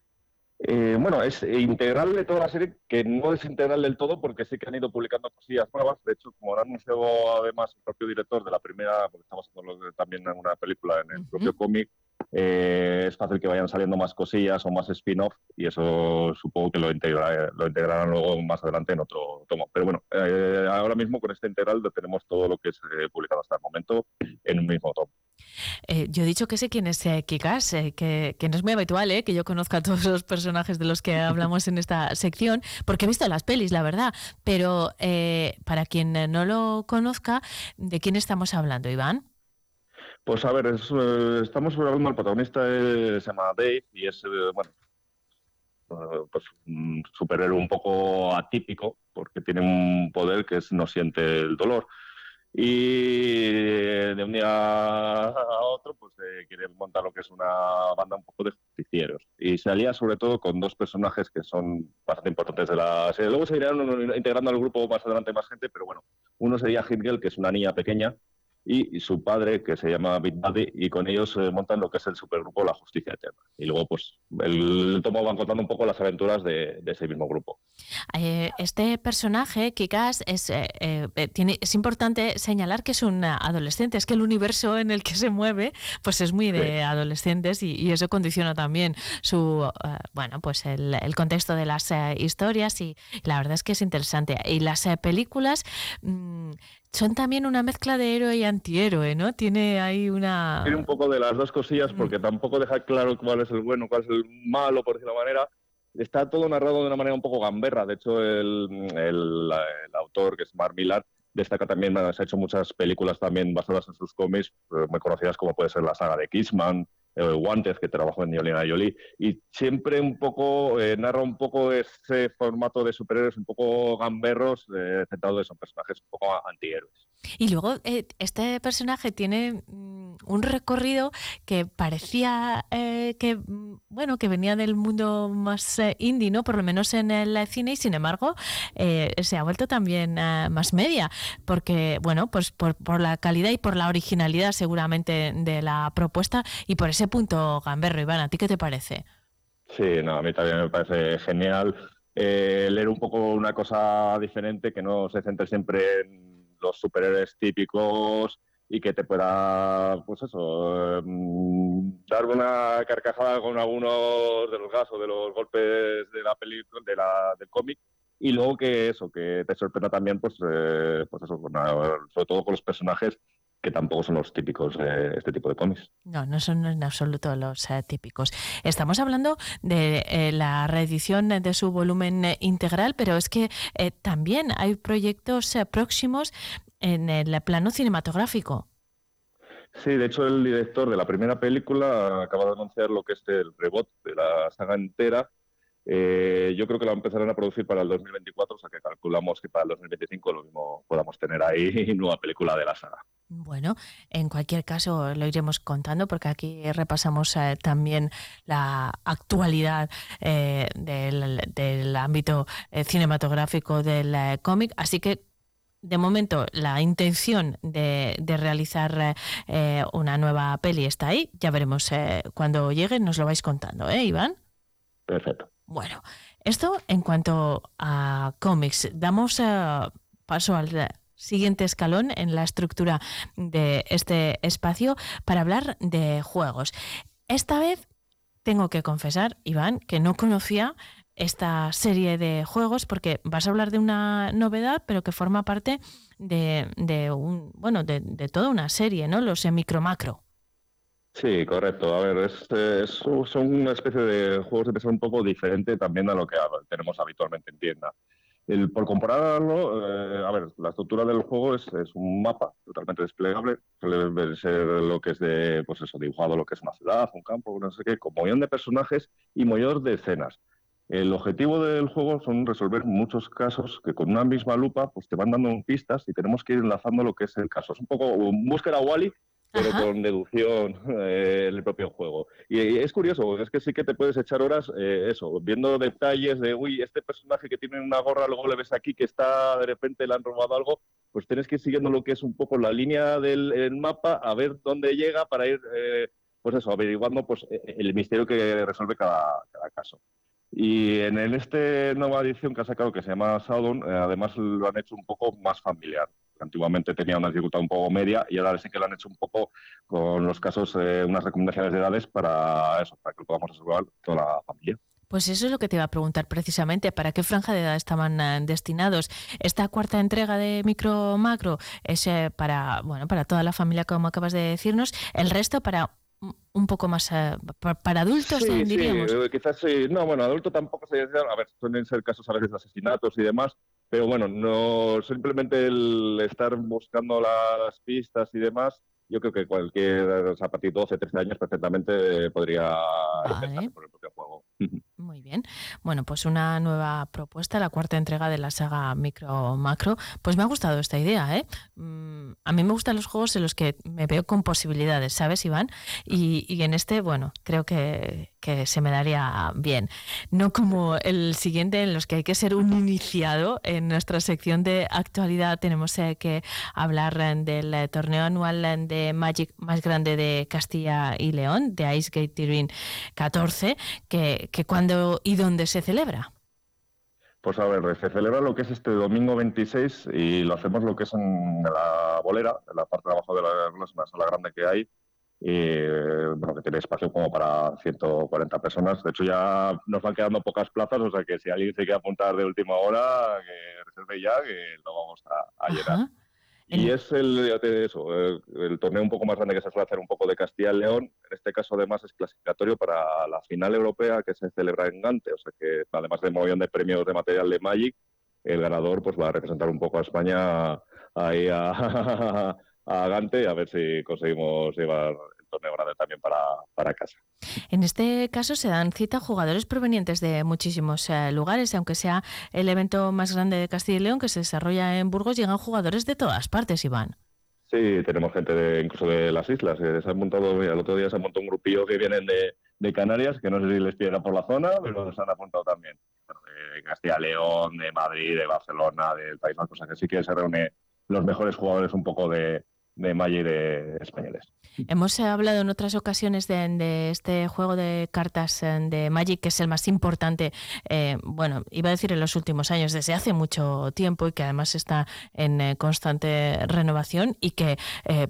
bueno, es integral de toda la serie, que no es integral del todo, porque sí que han ido publicando cosillas nuevas. De hecho, como han anunciado además el propio director de la primera, porque estamos haciendo también en una película en el propio cómic, eh, es fácil que vayan saliendo más cosillas o más spin-off y eso supongo que lo, integra, lo integrarán luego más adelante en otro tomo. Pero bueno, eh, ahora mismo con este integral tenemos todo lo que es eh, publicado hasta el momento en un mismo tomo. yo he dicho que sé quién es Kikas, que, que, no es muy habitual que yo conozca a todos los personajes de los que hablamos en esta sección, porque he visto las pelis, la verdad. Pero para quien no lo conozca, ¿de quién estamos hablando, Iván? Pues a ver, eh, estamos hablando, el protagonista se llama Dave y es, eh, bueno, eh, pues un superhéroe un poco atípico porque tiene un poder que es no siente el dolor y de un día a otro pues quiere montar lo que es una banda un poco de justicieros y se alía sobre todo con dos personajes que son bastante importantes de la serie. Luego se irán integrando al grupo más adelante más gente, pero bueno, uno sería Hitgirl, que es una niña pequeña y, su padre, que se llama Big Daddy, y con ellos eh, montan lo que es el supergrupo La Justicia Eterna. Y luego, pues, el, tomo van contando un poco las aventuras de, ese mismo grupo. Eh, este personaje, Kikas, es, eh, tiene, es importante señalar que es un adolescente, es que el universo en el que se mueve, pues es muy de adolescentes y, eso condiciona también su, bueno, pues el, contexto de las historias y la verdad es que es interesante. Y las películas... Mm, son también una mezcla de héroe y antihéroe, ¿no? Tiene ahí una... Tiene un poco de las dos cosillas porque mm. tampoco deja claro cuál es el bueno, cuál es el malo, por decirlo de manera. Está todo narrado de una manera un poco gamberra. De hecho, el, el, autor, que es Mark Millar, destaca también, se ha hecho muchas películas también basadas en sus cómics, eh, muy conocidas como puede ser la saga de Kissman, eh, Guantes, que trabajó en Yolina Jolie, y siempre un poco, eh, narra un poco ese formato de superhéroes un poco gamberros, eh, centrado en personajes un poco antihéroes. Y luego eh, este personaje tiene mm, un recorrido que parecía eh, que mm, bueno que venía del mundo más eh, indie, ¿no? Por lo menos en el cine y sin embargo se ha vuelto también más media porque bueno pues por, por, la calidad y por la originalidad seguramente de la propuesta y por ese punto gamberro Iván, ¿a ti qué te parece? Sí, no, a mí también me parece genial leer un poco una cosa diferente que no se centre siempre en los superhéroes típicos y que te pueda, pues eso, em, dar una carcajada con algunos de los gasos, de los golpes de la película, de la, del cómic, y luego que eso, que te sorprenda también, pues, eh, pues eso, sobre todo con los personajes que tampoco son los típicos de este tipo de cómics. No, no son en absoluto los eh, típicos. Estamos hablando de eh, la reedición de su volumen eh, integral, pero es que también hay proyectos próximos en el plano cinematográfico. Sí, de hecho el director de la primera película acaba de anunciar lo que es el rebot de la saga entera eh, yo creo que la empezarán a producir para el 2024, o sea que calculamos que para el 2025 lo mismo podamos tener ahí nueva película de la saga. Bueno, en cualquier caso lo iremos contando porque aquí repasamos eh, también la actualidad eh, del, ámbito cinematográfico del cómic, así que de momento la intención de, de realizar una nueva peli está ahí. Ya veremos cuando llegue, nos lo vais contando, ¿eh, Iván? Perfecto. Bueno, esto en cuanto a cómics. Damos eh, paso al siguiente escalón en la estructura de este espacio para hablar de juegos. Esta vez tengo que confesar, Iván, que no conocía esta serie de juegos porque vas a hablar de una novedad, pero que forma parte de, un, bueno, de, de, toda una serie, ¿no? Los micro macro. Sí, correcto. A ver, es, son una especie de juegos de mesa un poco diferente también a lo que tenemos habitualmente en tienda. El, por compararlo, eh, a ver, la estructura del juego es, un mapa totalmente desplegable, suele ser lo que es de, pues eso, dibujado, lo que es una ciudad, un campo, no sé qué, con millón de personajes y millón de escenas. El objetivo del juego son resolver muchos casos que con una misma lupa pues te van dando pistas y tenemos que ir enlazando lo que es el caso. Es un poco búsqueda Wally, pero con deducción eh, en el propio juego. Y, es curioso, es que sí que te puedes echar horas, eh, eso, viendo detalles de, uy, este personaje que tiene una gorra, luego le ves aquí que está, de repente le han robado algo, pues tienes que ir siguiendo lo que es un poco la línea del mapa, a ver dónde llega para ir, eh, pues eso, averiguando pues el misterio que resuelve cada, cada caso. Y en este nueva edición que ha sacado, que se llama Saudon, además lo han hecho un poco más familiar antiguamente tenía una dificultad un poco media y ahora sí que lo han hecho un poco con los casos, eh, unas recomendaciones de edades para eso, para que lo podamos resolver toda la familia. Pues eso es lo que te iba a preguntar precisamente, ¿para qué franja de edad estaban eh, destinados? Esta cuarta entrega de Micro Macro es eh, para, bueno, para toda la familia como acabas de decirnos, el resto para un poco más para adultos, diríamos. Sí, quizás sí. No, bueno, adulto tampoco se a ver, suelen ser casos a veces de asesinatos y demás, pero bueno, no simplemente el estar buscando las pistas y demás, yo creo que cualquier, o sea, a partir de 12, 13 años perfectamente podría vale. por el propio juego. Muy bien. Bueno, pues una nueva propuesta, la cuarta entrega de la saga Micro Macro. Pues me ha gustado esta idea, ¿eh? Mm, a mí me gustan los juegos en los que me veo con posibilidades, ¿sabes, Iván? Y, y en este, bueno, creo que, que se me daría bien. No como el siguiente en los que hay que ser un iniciado. En nuestra sección de actualidad tenemos eh, que hablar eh, del eh, torneo anual de Magic más grande de Castilla y León, de Ice Gate Turin 14, que, que cuándo y dónde se celebra. Pues a ver, se celebra lo que es este domingo 26 y lo hacemos lo que es en la bolera, en la parte de abajo de la, la sala grande que hay, y bueno, que tiene espacio como para 140 personas. De hecho, ya nos van quedando pocas plazas, o sea que si alguien se quiere apuntar de última hora, que reserve ya, que lo vamos a, llenar. Y es el, eso, el, torneo un poco más grande que se suele hacer un poco de Castilla y León. En este caso, además, es clasificatorio para la final europea que se celebra en Gante. O sea que, además de un millón de premios de material de Magic, el ganador pues va a representar un poco a España ahí a, a Gante a ver si conseguimos llevar torneo grande también para, para casa. En este caso se dan cita jugadores provenientes de muchísimos eh, lugares, aunque sea el evento más grande de Castilla y León que se desarrolla en Burgos, llegan jugadores de todas partes, Iván. Sí, tenemos gente de, incluso de las islas. se han montado, el otro día se ha montado un grupillo que vienen de, de Canarias, que no sé si les piden por la zona, pero se han apuntado también. de Castilla León, de Madrid, de Barcelona, del País Vasco, o que sí que se reúne los mejores jugadores un poco de, de Magic de españoles. Hemos hablado en otras ocasiones de, este juego de cartas eh, de Magic, que es el más importante, eh, bueno, iba a decir en los últimos años, desde hace mucho tiempo y que además está en eh, constante renovación y que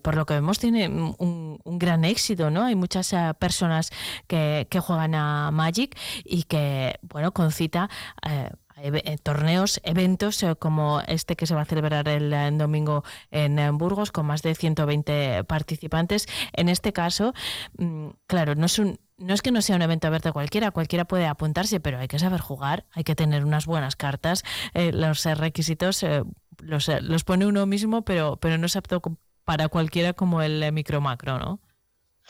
por lo que vemos tiene un, gran éxito, ¿no? Hay muchas personas que, juegan a Magic y que, bueno, concita eh, torneos, eventos eh, como este que se va a celebrar el, eh, domingo en Burgos con más de 120 participantes. En este caso, mm, claro, no es un no es que no sea un evento abierto a cualquiera, cualquiera puede apuntarse, pero hay que saber jugar, hay que tener unas buenas cartas, los requisitos los, los, pone uno mismo, pero, pero no es apto para cualquiera como el micro macro, ¿no?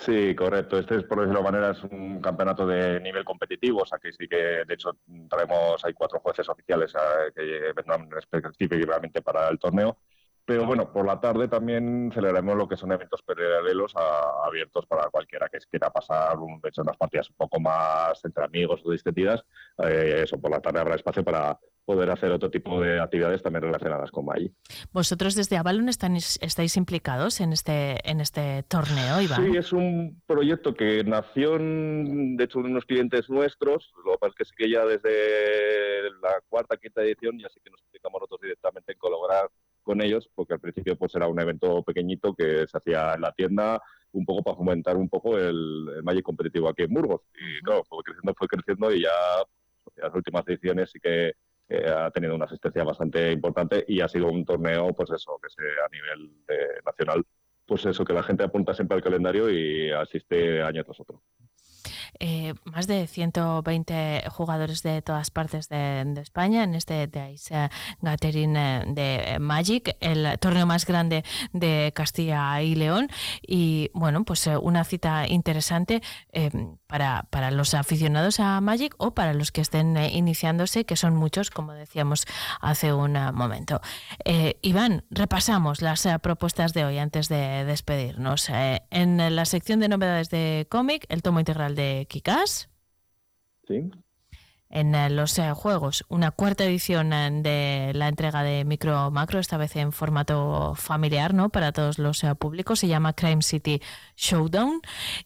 Sí, correcto. Este es, por decirlo de manera, es un campeonato de nivel competitivo, o sea que sí que, de hecho, traemos, hay cuatro jueces oficiales eh, que vendrán específicamente para el torneo. Pero bueno, por la tarde también celebraremos lo que son eventos paralelos abiertos para cualquiera que quiera pasar un, de hecho, unas partidas un poco más entre amigos o distendidas. Eh, eso, por la tarde habrá espacio para poder hacer otro tipo de actividades también relacionadas con Magic. ¿Vosotros desde Avalon estáis implicados en este, en este torneo, Iván? Sí, es un proyecto que nació, de hecho, unos clientes nuestros. Lo que pasa es que sí que ya desde la cuarta, quinta edición ya sí que nos implicamos nosotros directamente en colaborar con ellos, porque al principio pues era un evento pequeñito que se hacía en la tienda un poco para fomentar un poco el, Magic competitivo aquí en Burgos. Y claro, fue creciendo, fue creciendo y ya en las últimas ediciones sí que ha tenido una asistencia bastante importante y ha sido un torneo, pues eso, que sea a nivel nacional, pues eso, que la gente apunta siempre al calendario y asiste año tras otro. Eh, más de 120 jugadores de todas partes de, España en este Dice Gathering de Magic, el torneo más grande de Castilla y León. Y bueno, pues una cita interesante para, para los aficionados a Magic o para los que estén iniciándose, que son muchos, como decíamos hace un momento. Iván, repasamos las propuestas de hoy antes de despedirnos. en la sección de novedades de cómic, el tomo integral de Kikas. Sí. En eh, los eh, juegos, una cuarta edición eh, de la entrega de Micro Macro, esta vez en formato familiar, ¿no? Para todos los públicos. Se llama Crime City Showdown.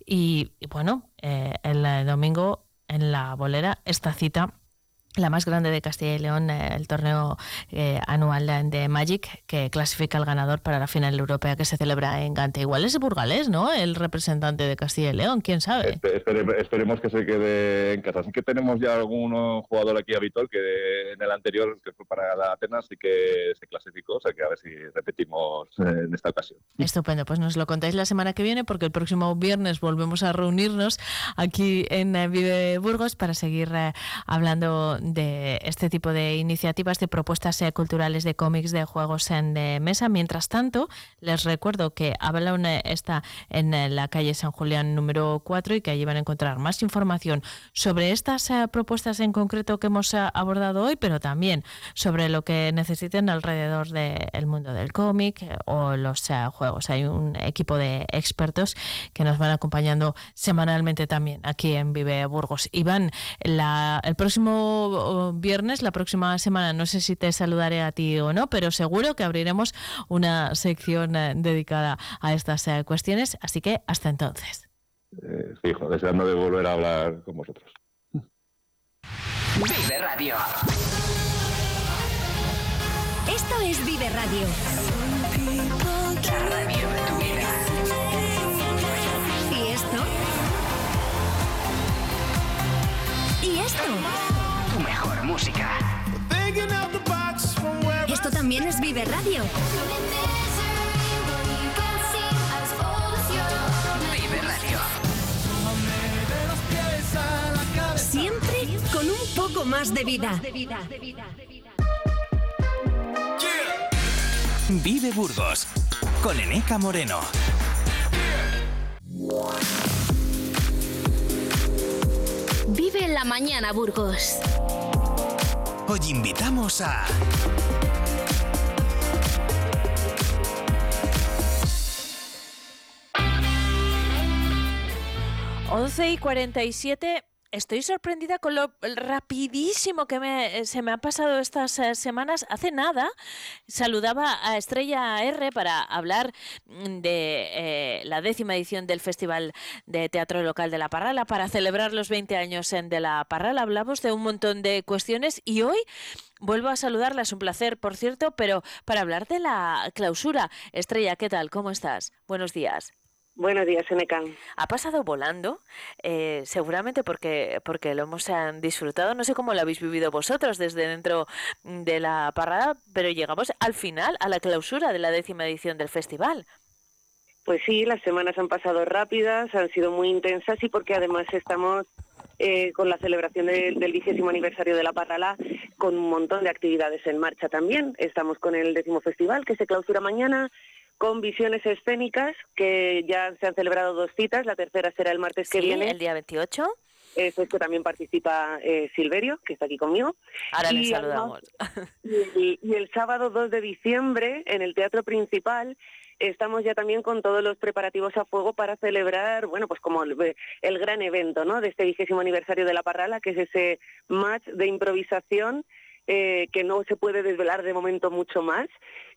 Y, y bueno, el domingo en la bolera, esta cita la más grande de Castilla y León, eh, el torneo eh, anual de Magic, que clasifica al ganador para la final europea que se celebra en Gante. Igual es Burgalés, ¿no? El representante de Castilla y León, quién sabe. esperemos que se quede en casa. Así que tenemos ya algún jugador aquí habitual que en el anterior, que fue para la Atenas, sí que se clasificó. O sea que a ver si repetimos eh, en esta ocasión. Estupendo, pues nos lo contáis la semana que viene, porque el próximo viernes volvemos a reunirnos aquí en Vive Burgos para seguir hablando de este tipo de iniciativas, de propuestas eh, culturales de cómics, de juegos en mesa. Mientras tanto, les recuerdo que Avalon está en eh, la calle San Julián número 4 y que allí van a encontrar más información sobre estas eh, propuestas en concreto que hemos abordado hoy, pero también sobre lo que necesiten alrededor del mundo del cómic o los juegos. Hay un equipo de expertos que nos van acompañando semanalmente también aquí en Vive Burgos. Iván, la, el próximo viernes, la próxima semana, no sé si te saludaré a ti o no, pero seguro que abriremos una sección eh, dedicada a estas eh, cuestiones, así que hasta entonces. Eh, fijo, deseando de volver a hablar con vosotros. Vive Radio. Esto es Vive Radio. La radio de tu vida. ¿Y esto? ¿Y esto? Mejor música. Esto también es Vive Radio. Vive Radio. Siempre con un poco más de vida. Vive Burgos con Eneca Moreno. Vive en la mañana, Burgos. Hoy invitamos a... Once y 47 estoy sorprendida con lo rapidísimo que me, se me ha pasado estas eh, semanas. Hace nada saludaba a Estrella R para hablar mm, de eh, la décima edición del Festival de Teatro Local de La Parrala, para celebrar los 20 años de La Parrala. Hablamos de un montón de cuestiones y hoy vuelvo a saludarla. Es un placer, por cierto, pero para hablar de la clausura. Estrella, ¿qué tal? ¿Cómo estás? Buenos días. Buenos días, Enecan. Ha pasado volando, eh, seguramente porque, porque lo hemos eh, disfrutado. No sé cómo lo habéis vivido vosotros desde dentro de la parada, pero llegamos al final, a la clausura de la décima edición del festival. Pues sí, las semanas han pasado rápidas, han sido muy intensas y porque además estamos eh, con la celebración del, vigésimo aniversario de la Parrala, con un montón de actividades en marcha también. Estamos con el décimo festival que se clausura mañana con visiones escénicas, que ya se han celebrado dos citas, la tercera será el martes que viene. el día 28. Eso es que también participa eh, Silverio, que está aquí conmigo. Ahora le saludamos. y, el sábado 2 de diciembre, en el Teatro Principal, estamos ya también con todos los preparativos a fuego para celebrar, bueno, pues como el, gran evento, ¿no? De este vigésimo aniversario de La Parrala, que es ese match de improvisación eh, que no se puede desvelar de momento mucho más,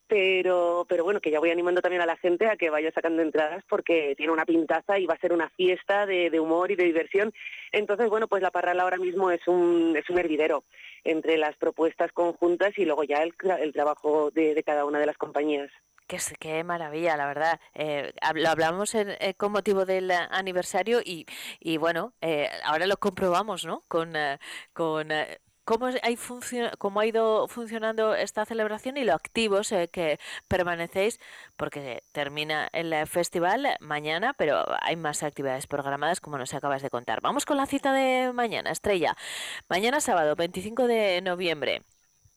pero, pero bueno, que ya voy animando también a la gente a que vaya sacando entradas porque tiene una pintaza y va a ser una fiesta de, humor y de diversión. Entonces, bueno, pues la Parrala ahora mismo es un, es un hervidero entre las propuestas conjuntas y luego ya el, el trabajo de, cada una de las compañías. Qué, qué maravilla, la verdad. Eh, lo hablamos eh, con motivo del aniversario y, y bueno, eh, ahora lo comprobamos, ¿no? Con, con cómo, hay cómo ha ido funcionando esta celebración y lo activos que permanecéis, porque termina el festival mañana, pero hay más actividades programadas, como nos acabas de contar. Vamos con la cita de mañana, Estrella. Mañana sábado, 25 de noviembre.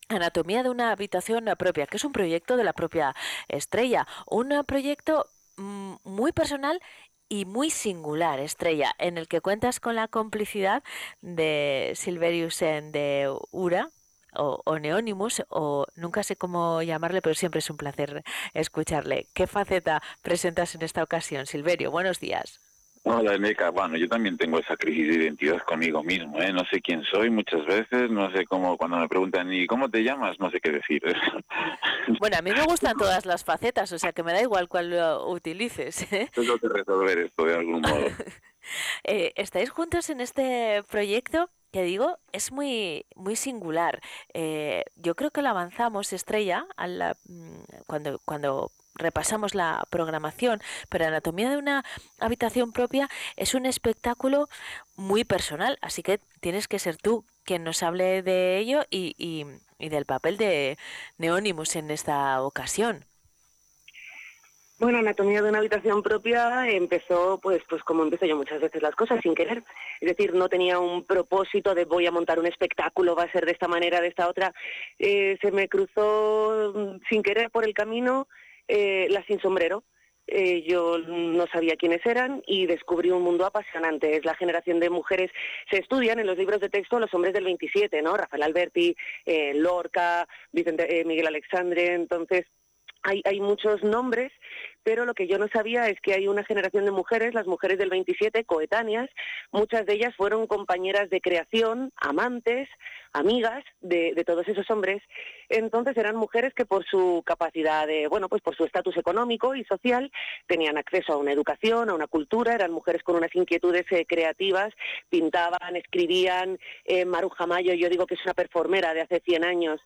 Anatomía de una habitación propia, que es un proyecto de la propia estrella, un proyecto mm, muy personal y muy singular, Estrella, en el que cuentas con la complicidad de Silverius de Ura, o, o, Neonimus, o nunca sé cómo llamarle, pero siempre es un placer escucharle. ¿Qué faceta presentas en esta ocasión, Silverio? Buenos días. Hola, Neca. Bueno, yo también tengo esa crisis de identidad conmigo mismo, ¿eh? No sé quién soy muchas veces, no sé cómo, cuando me preguntan, ¿y cómo te llamas? No sé qué decir. Bueno, a mí me gustan todas las facetas, o sea que me da igual cuál lo utilices. ¿eh? Tengo que resolver esto de algún modo. eh, ¿Estáis juntos en este proyecto? que digo, es muy, muy singular. Eh, yo creo que lo avanzamos, Estrella, a la, mm, cuando, cuando repasamos la programación, pero Anatomía de una habitación propia es un espectáculo muy personal, así que tienes que ser tú quien nos hable de ello y, y, del papel de Neónimus en esta ocasión. Bueno, Anatomía de una habitación propia empezó, pues, pues como empiezo yo muchas veces las cosas, sin querer. Es decir, no tenía un propósito de voy a montar un espectáculo, va a ser de esta manera, de esta otra. Eh, se me cruzó mm, sin querer por el camino eh, las sin sombrero. Eh, yo no sabía quiénes eran y descubrí un mundo apasionante. Es la generación de mujeres. Se estudian en los libros de texto los hombres del 27, ¿no? Rafael Alberti, eh, Lorca, Vicente, Miguel Alexandre. Entonces, hay, hay muchos nombres pero lo que yo no sabía es que hay una generación de mujeres, las mujeres del 27, coetáneas, muchas de ellas fueron compañeras de creación, amantes, amigas de, todos esos hombres, entonces eran mujeres que por su capacidad bueno, pues por su estatus económico y social, tenían acceso a una educación, a una cultura, eran mujeres con unas inquietudes eh, creativas, pintaban, escribían, eh, Maruja Mayo, yo digo que es una performera de hace 100 años.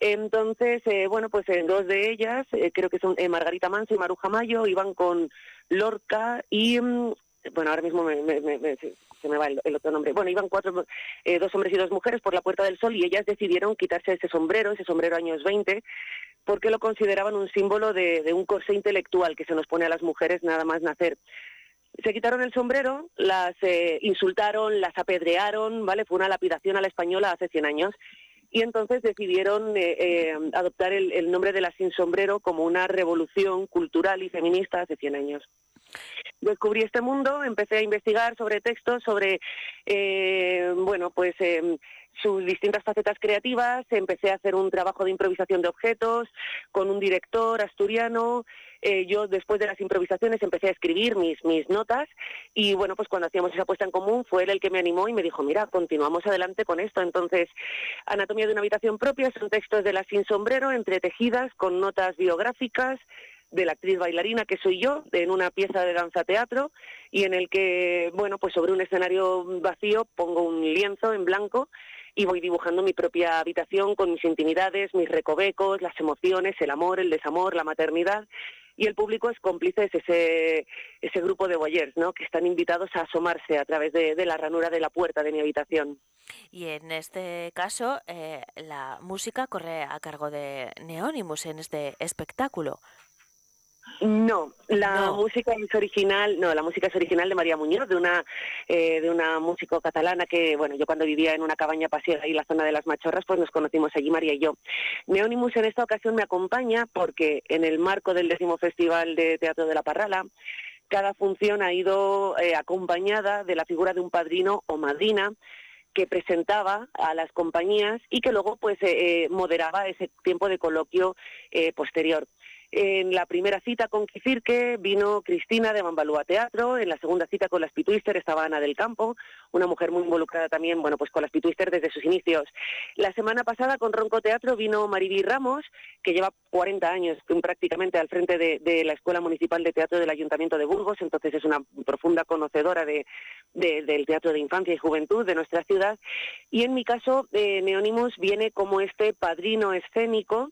Entonces, eh, bueno, pues en dos de ellas, creo que son Margarita Manso y Maruja Iban con Lorca y, mm, bueno, ahora mismo me, se me va el, otro nombre. Bueno, iban cuatro, eh, dos hombres y dos mujeres por la Puerta del Sol y ellas decidieron quitarse ese sombrero, ese sombrero años 20, porque lo consideraban un símbolo de, un corsé intelectual que se nos pone a las mujeres nada más nacer se quitaron el sombrero, las eh, insultaron, las apedrearon, ¿vale? Fue una lapidación a la española hace 100 años y entonces decidieron eh, adoptar el, el, nombre de la sin sombrero como una revolución cultural y feminista hace 100 años. Descubrí este mundo, empecé a investigar sobre textos, sobre, eh, bueno, pues em, sus distintas facetas creativas, empecé a hacer un trabajo de improvisación de objetos con un director asturiano. Eh, yo después de las improvisaciones empecé a escribir mis, mis notas y bueno, pues cuando hacíamos esa puesta en común fue él el que me animó y me dijo, mira, continuamos adelante con esto. Entonces, Anatomía de una habitación propia son textos de la sin sombrero, entretejidas con notas biográficas, de la actriz bailarina que soy yo, en una pieza de danza teatro, y en el que, bueno, pues sobre un escenario vacío pongo un lienzo en blanco y voy dibujando mi propia habitación con mis intimidades, mis recovecos, las emociones, el amor, el desamor, la maternidad. Y el público es cómplice, es ese, ese grupo de boyers, ¿no? que están invitados a asomarse a través de, la ranura de la puerta de mi habitación. Y en este caso, eh, la música corre a cargo de Neónimos en este espectáculo. No, la música es original, no, la música es original de María Muñoz, de una eh, de una músico catalana que, bueno, yo cuando vivía en una cabaña pasiega ahí en la zona de las Machorras, pues nos conocimos allí María y yo. Neonimus en esta ocasión me acompaña porque en el marco del décimo festival de teatro de la Parrala, cada función ha ido eh, acompañada de la figura de un padrino o madrina que presentaba a las compañías y que luego pues eh, moderaba ese tiempo de coloquio posterior. En la primera cita con Kifirke vino Cristina de Bambalúa Teatro, en la segunda cita con las Pituister estaba Ana del Campo, una mujer muy involucrada también, bueno, pues con las Pituister desde sus inicios. La semana pasada con Ronco Teatro vino Mariví Ramos, que lleva 40 años prácticamente al frente de, la Escuela Municipal de Teatro del Ayuntamiento de Burgos, entonces es una profunda conocedora de, del teatro de infancia y juventud de nuestra ciudad. Y en mi caso, eh, viene como este padrino escénico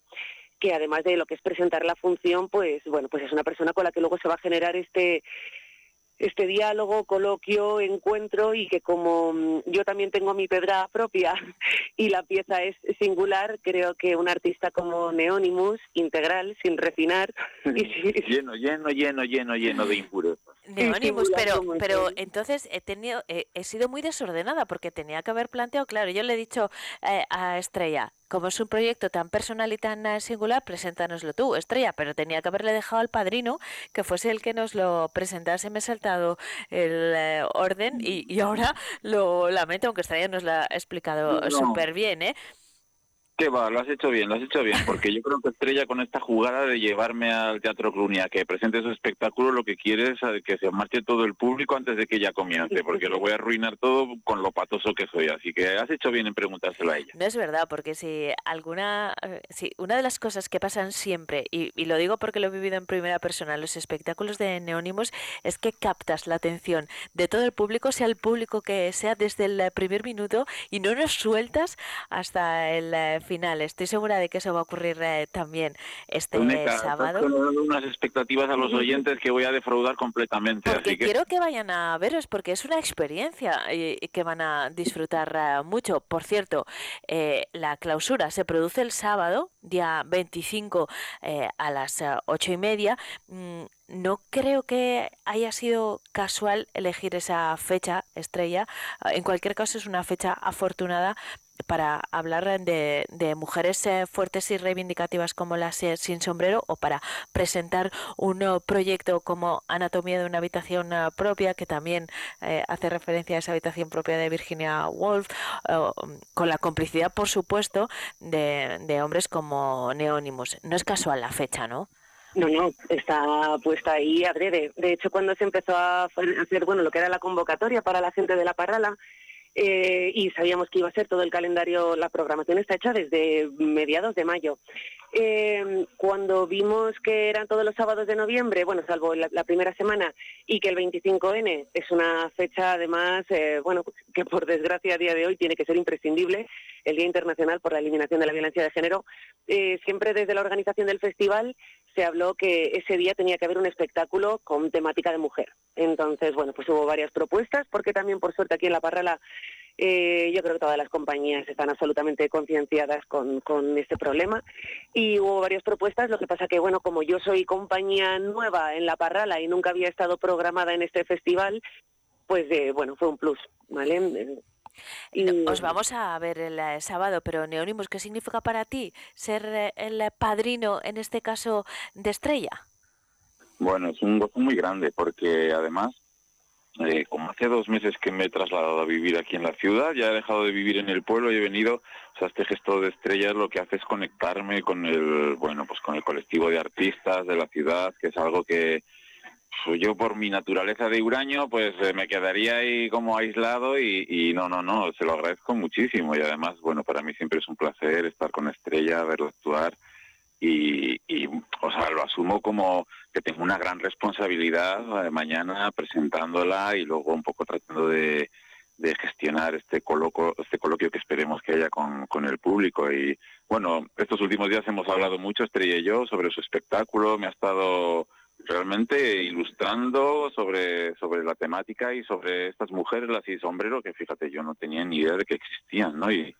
que además de lo que es presentar la función, pues bueno, pues es una persona con la que luego se va a generar este este diálogo, coloquio, encuentro y que como mm, yo también tengo mi pedra propia y la pieza es singular, creo que un artista como Neonimus, integral, sin refinar... lleno, lleno, lleno, lleno, lleno de impurezas. Neonimus, pero, pero entonces he tenido, he sido muy desordenada porque tenía que haber planteado, claro, yo le he dicho eh, a Estrella, como es un proyecto tan personal y tan eh, singular, preséntanoslo tú, Estrella, pero tenía que haberle dejado al padrino que fuese el que nos lo presentase. Me he saltado el eh, orden y, y, ahora lo lamento, aunque Estrella nos lo ha explicado súper bien, ¿eh? Que va, lo has hecho bien, lo has hecho bien, porque yo creo que Estrella con esta jugada de llevarme al Teatro Clunia, que presente su espectáculo, lo que quiere es que se marche todo el público antes de que ella comience, porque lo voy a arruinar todo con lo patoso que soy. Así que has hecho bien en preguntárselo a ella. No es verdad, porque si alguna, eh, si una de las cosas que pasan siempre, y, y lo digo porque lo he vivido en primera persona, los espectáculos de Neónimos, es que captas la atención de todo el público, sea el público que sea desde el primer minuto, y no nos sueltas hasta el eh, final. Estoy segura de que eso va a ocurrir eh, también este sábado. Estoy unas expectativas a los oyentes que voy a defraudar completamente. Porque quiero que vayan a veros porque es una experiencia y, que van a disfrutar eh, mucho. Por cierto, eh, la clausura se produce el sábado, día 25 a las ocho y media. No creo que haya sido casual elegir esa fecha estrella. En cualquier caso, es una fecha afortunada para hablar de, de mujeres eh, fuertes y reivindicativas como las eh, sin sombrero o para presentar un proyecto como Anatomía de una habitación uh, propia que también eh, hace referencia a esa habitación propia de Virginia Woolf con la complicidad por supuesto de, de hombres como Neónimos. No es casual la fecha, ¿no? No, no, está puesta ahí adrede. De hecho, cuando se empezó a hacer, bueno, lo que era la convocatoria para la gente de la Parrala, eh, y sabíamos que iba a ser todo el calendario, la programación está hecha desde mediados de mayo. Eh, cuando vimos que eran todos los sábados de noviembre, bueno, salvo la, primera semana, y que el 25N es una fecha además, eh, bueno, que por desgracia a día de hoy tiene que ser imprescindible, el Día Internacional por la Eliminación de la Violencia de Género, siempre desde la organización del festival se habló que ese día tenía que haber un espectáculo con temática de mujer. Entonces, bueno, pues hubo varias propuestas, porque también por suerte aquí en La Parrala eh, yo creo que todas las compañías están absolutamente concienciadas con, con, este problema y hubo varias propuestas. Lo que pasa que, bueno, como yo soy compañía nueva en La Parrala y nunca había estado programada en este festival, pues, eh, bueno, fue un plus, ¿vale? Os vamos a ver el eh, sábado, pero Neónimos, ¿qué significa para ti ser eh, el padrino, en este caso, de Estrella? Bueno, es un gozo muy grande porque además, eh, como hace dos meses que me he trasladado a vivir aquí en la ciudad, ya he dejado de vivir en el pueblo y he venido, o sea, este gesto de Estrella lo que hace es conectarme con el, bueno, pues con el colectivo de artistas de la ciudad, que es algo que, yo por mi naturaleza de huraño, pues eh, me quedaría ahí como aislado y, no, no, no, se lo agradezco muchísimo. Y además, bueno, para mí siempre es un placer estar con Estrella, verlo actuar y, o sea, lo asumo como que tengo una gran responsabilidad eh, mañana presentándola y luego un poco tratando de, gestionar este coloquio, este coloquio que esperemos que haya con el público. Y bueno, estos últimos días hemos hablado mucho, Estrella y yo, sobre su espectáculo, me ha estado realmente ilustrando sobre, sobre la temática y sobre estas mujeres, las y sombrero, que fíjate, yo no tenía ni idea de que existían, ¿no? Y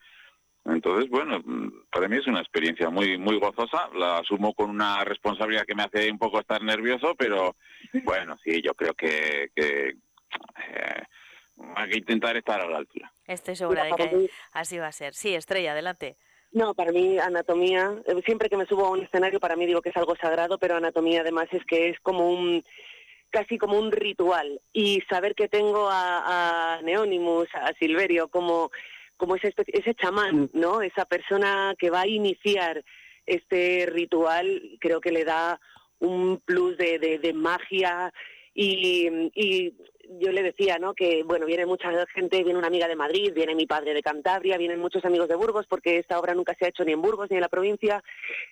entonces, bueno, para mí es una experiencia muy, muy gozosa, la asumo con una responsabilidad que me hace un poco estar nervioso, pero bueno, sí, yo creo que, que eh, hay que intentar estar a la altura. Estoy segura de que así va a ser. Sí, Estrella, adelante. No, para mí anatomía, eh, siempre que me subo a un escenario, para mí digo que es algo sagrado, pero anatomía además es que es como un, casi como un ritual. Y saber que tengo a, a Neonimus, a Silverio, como, como ese, ese chamán, ¿no? Esa persona que va a iniciar este ritual, creo que le da un plus de, de, de magia y, y yo le decía, ¿no? Que, bueno, viene mucha gente, viene una amiga de Madrid, viene mi padre de Cantabria, vienen muchos amigos de Burgos, porque esta obra nunca se ha hecho ni en Burgos ni en la provincia.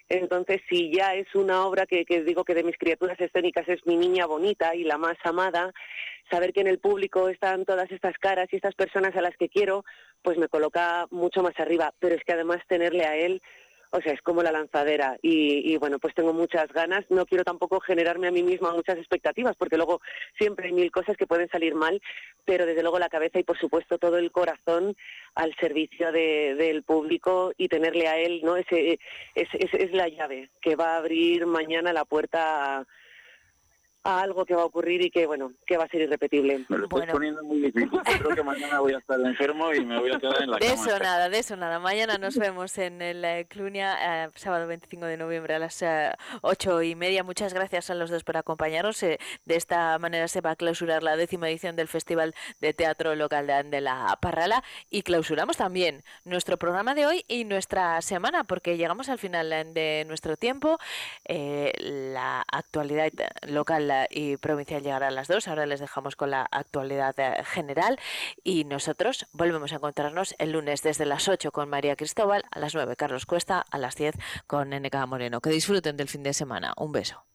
Entonces, si ya es una obra que, que digo que de mis criaturas escénicas es mi niña bonita y la más amada, saber que en el público están todas estas caras y estas personas a las que quiero, pues me coloca mucho más arriba. Pero es que además tenerle a él o sea, es como la lanzadera y, bueno, pues tengo muchas ganas. No quiero tampoco generarme a mí misma muchas expectativas porque luego siempre hay mil cosas que pueden salir mal, pero desde luego la cabeza y por supuesto todo el corazón al servicio del público y tenerle a él, ¿no? Ese, es, es la llave que va a abrir mañana la puerta a algo que va a ocurrir y que, bueno, que va a ser irrepetible. Me lo estoy poniendo muy difícil. creo que mañana voy a estar enfermo y me voy a quedar en la de cama. De eso nada, de eso nada. Mañana nos vemos en el eh, Clunia, eh, sábado 25 de noviembre a las eh, ocho y media. Muchas gracias a los dos por acompañarnos. de esta manera se va a clausurar la décima edición del Festival de Teatro Local de, de la Parrala y clausuramos también nuestro programa de hoy y nuestra semana porque llegamos al final de nuestro tiempo. la actualidad local y provincial llegará a las dos. Ahora les dejamos con la actualidad eh, general y nosotros volvemos a encontrarnos el lunes desde las 8 con María Cristóbal, a las 9 Carlos Cuesta, a las 10 con NK Moreno. Que disfruten del fin de semana. Un beso.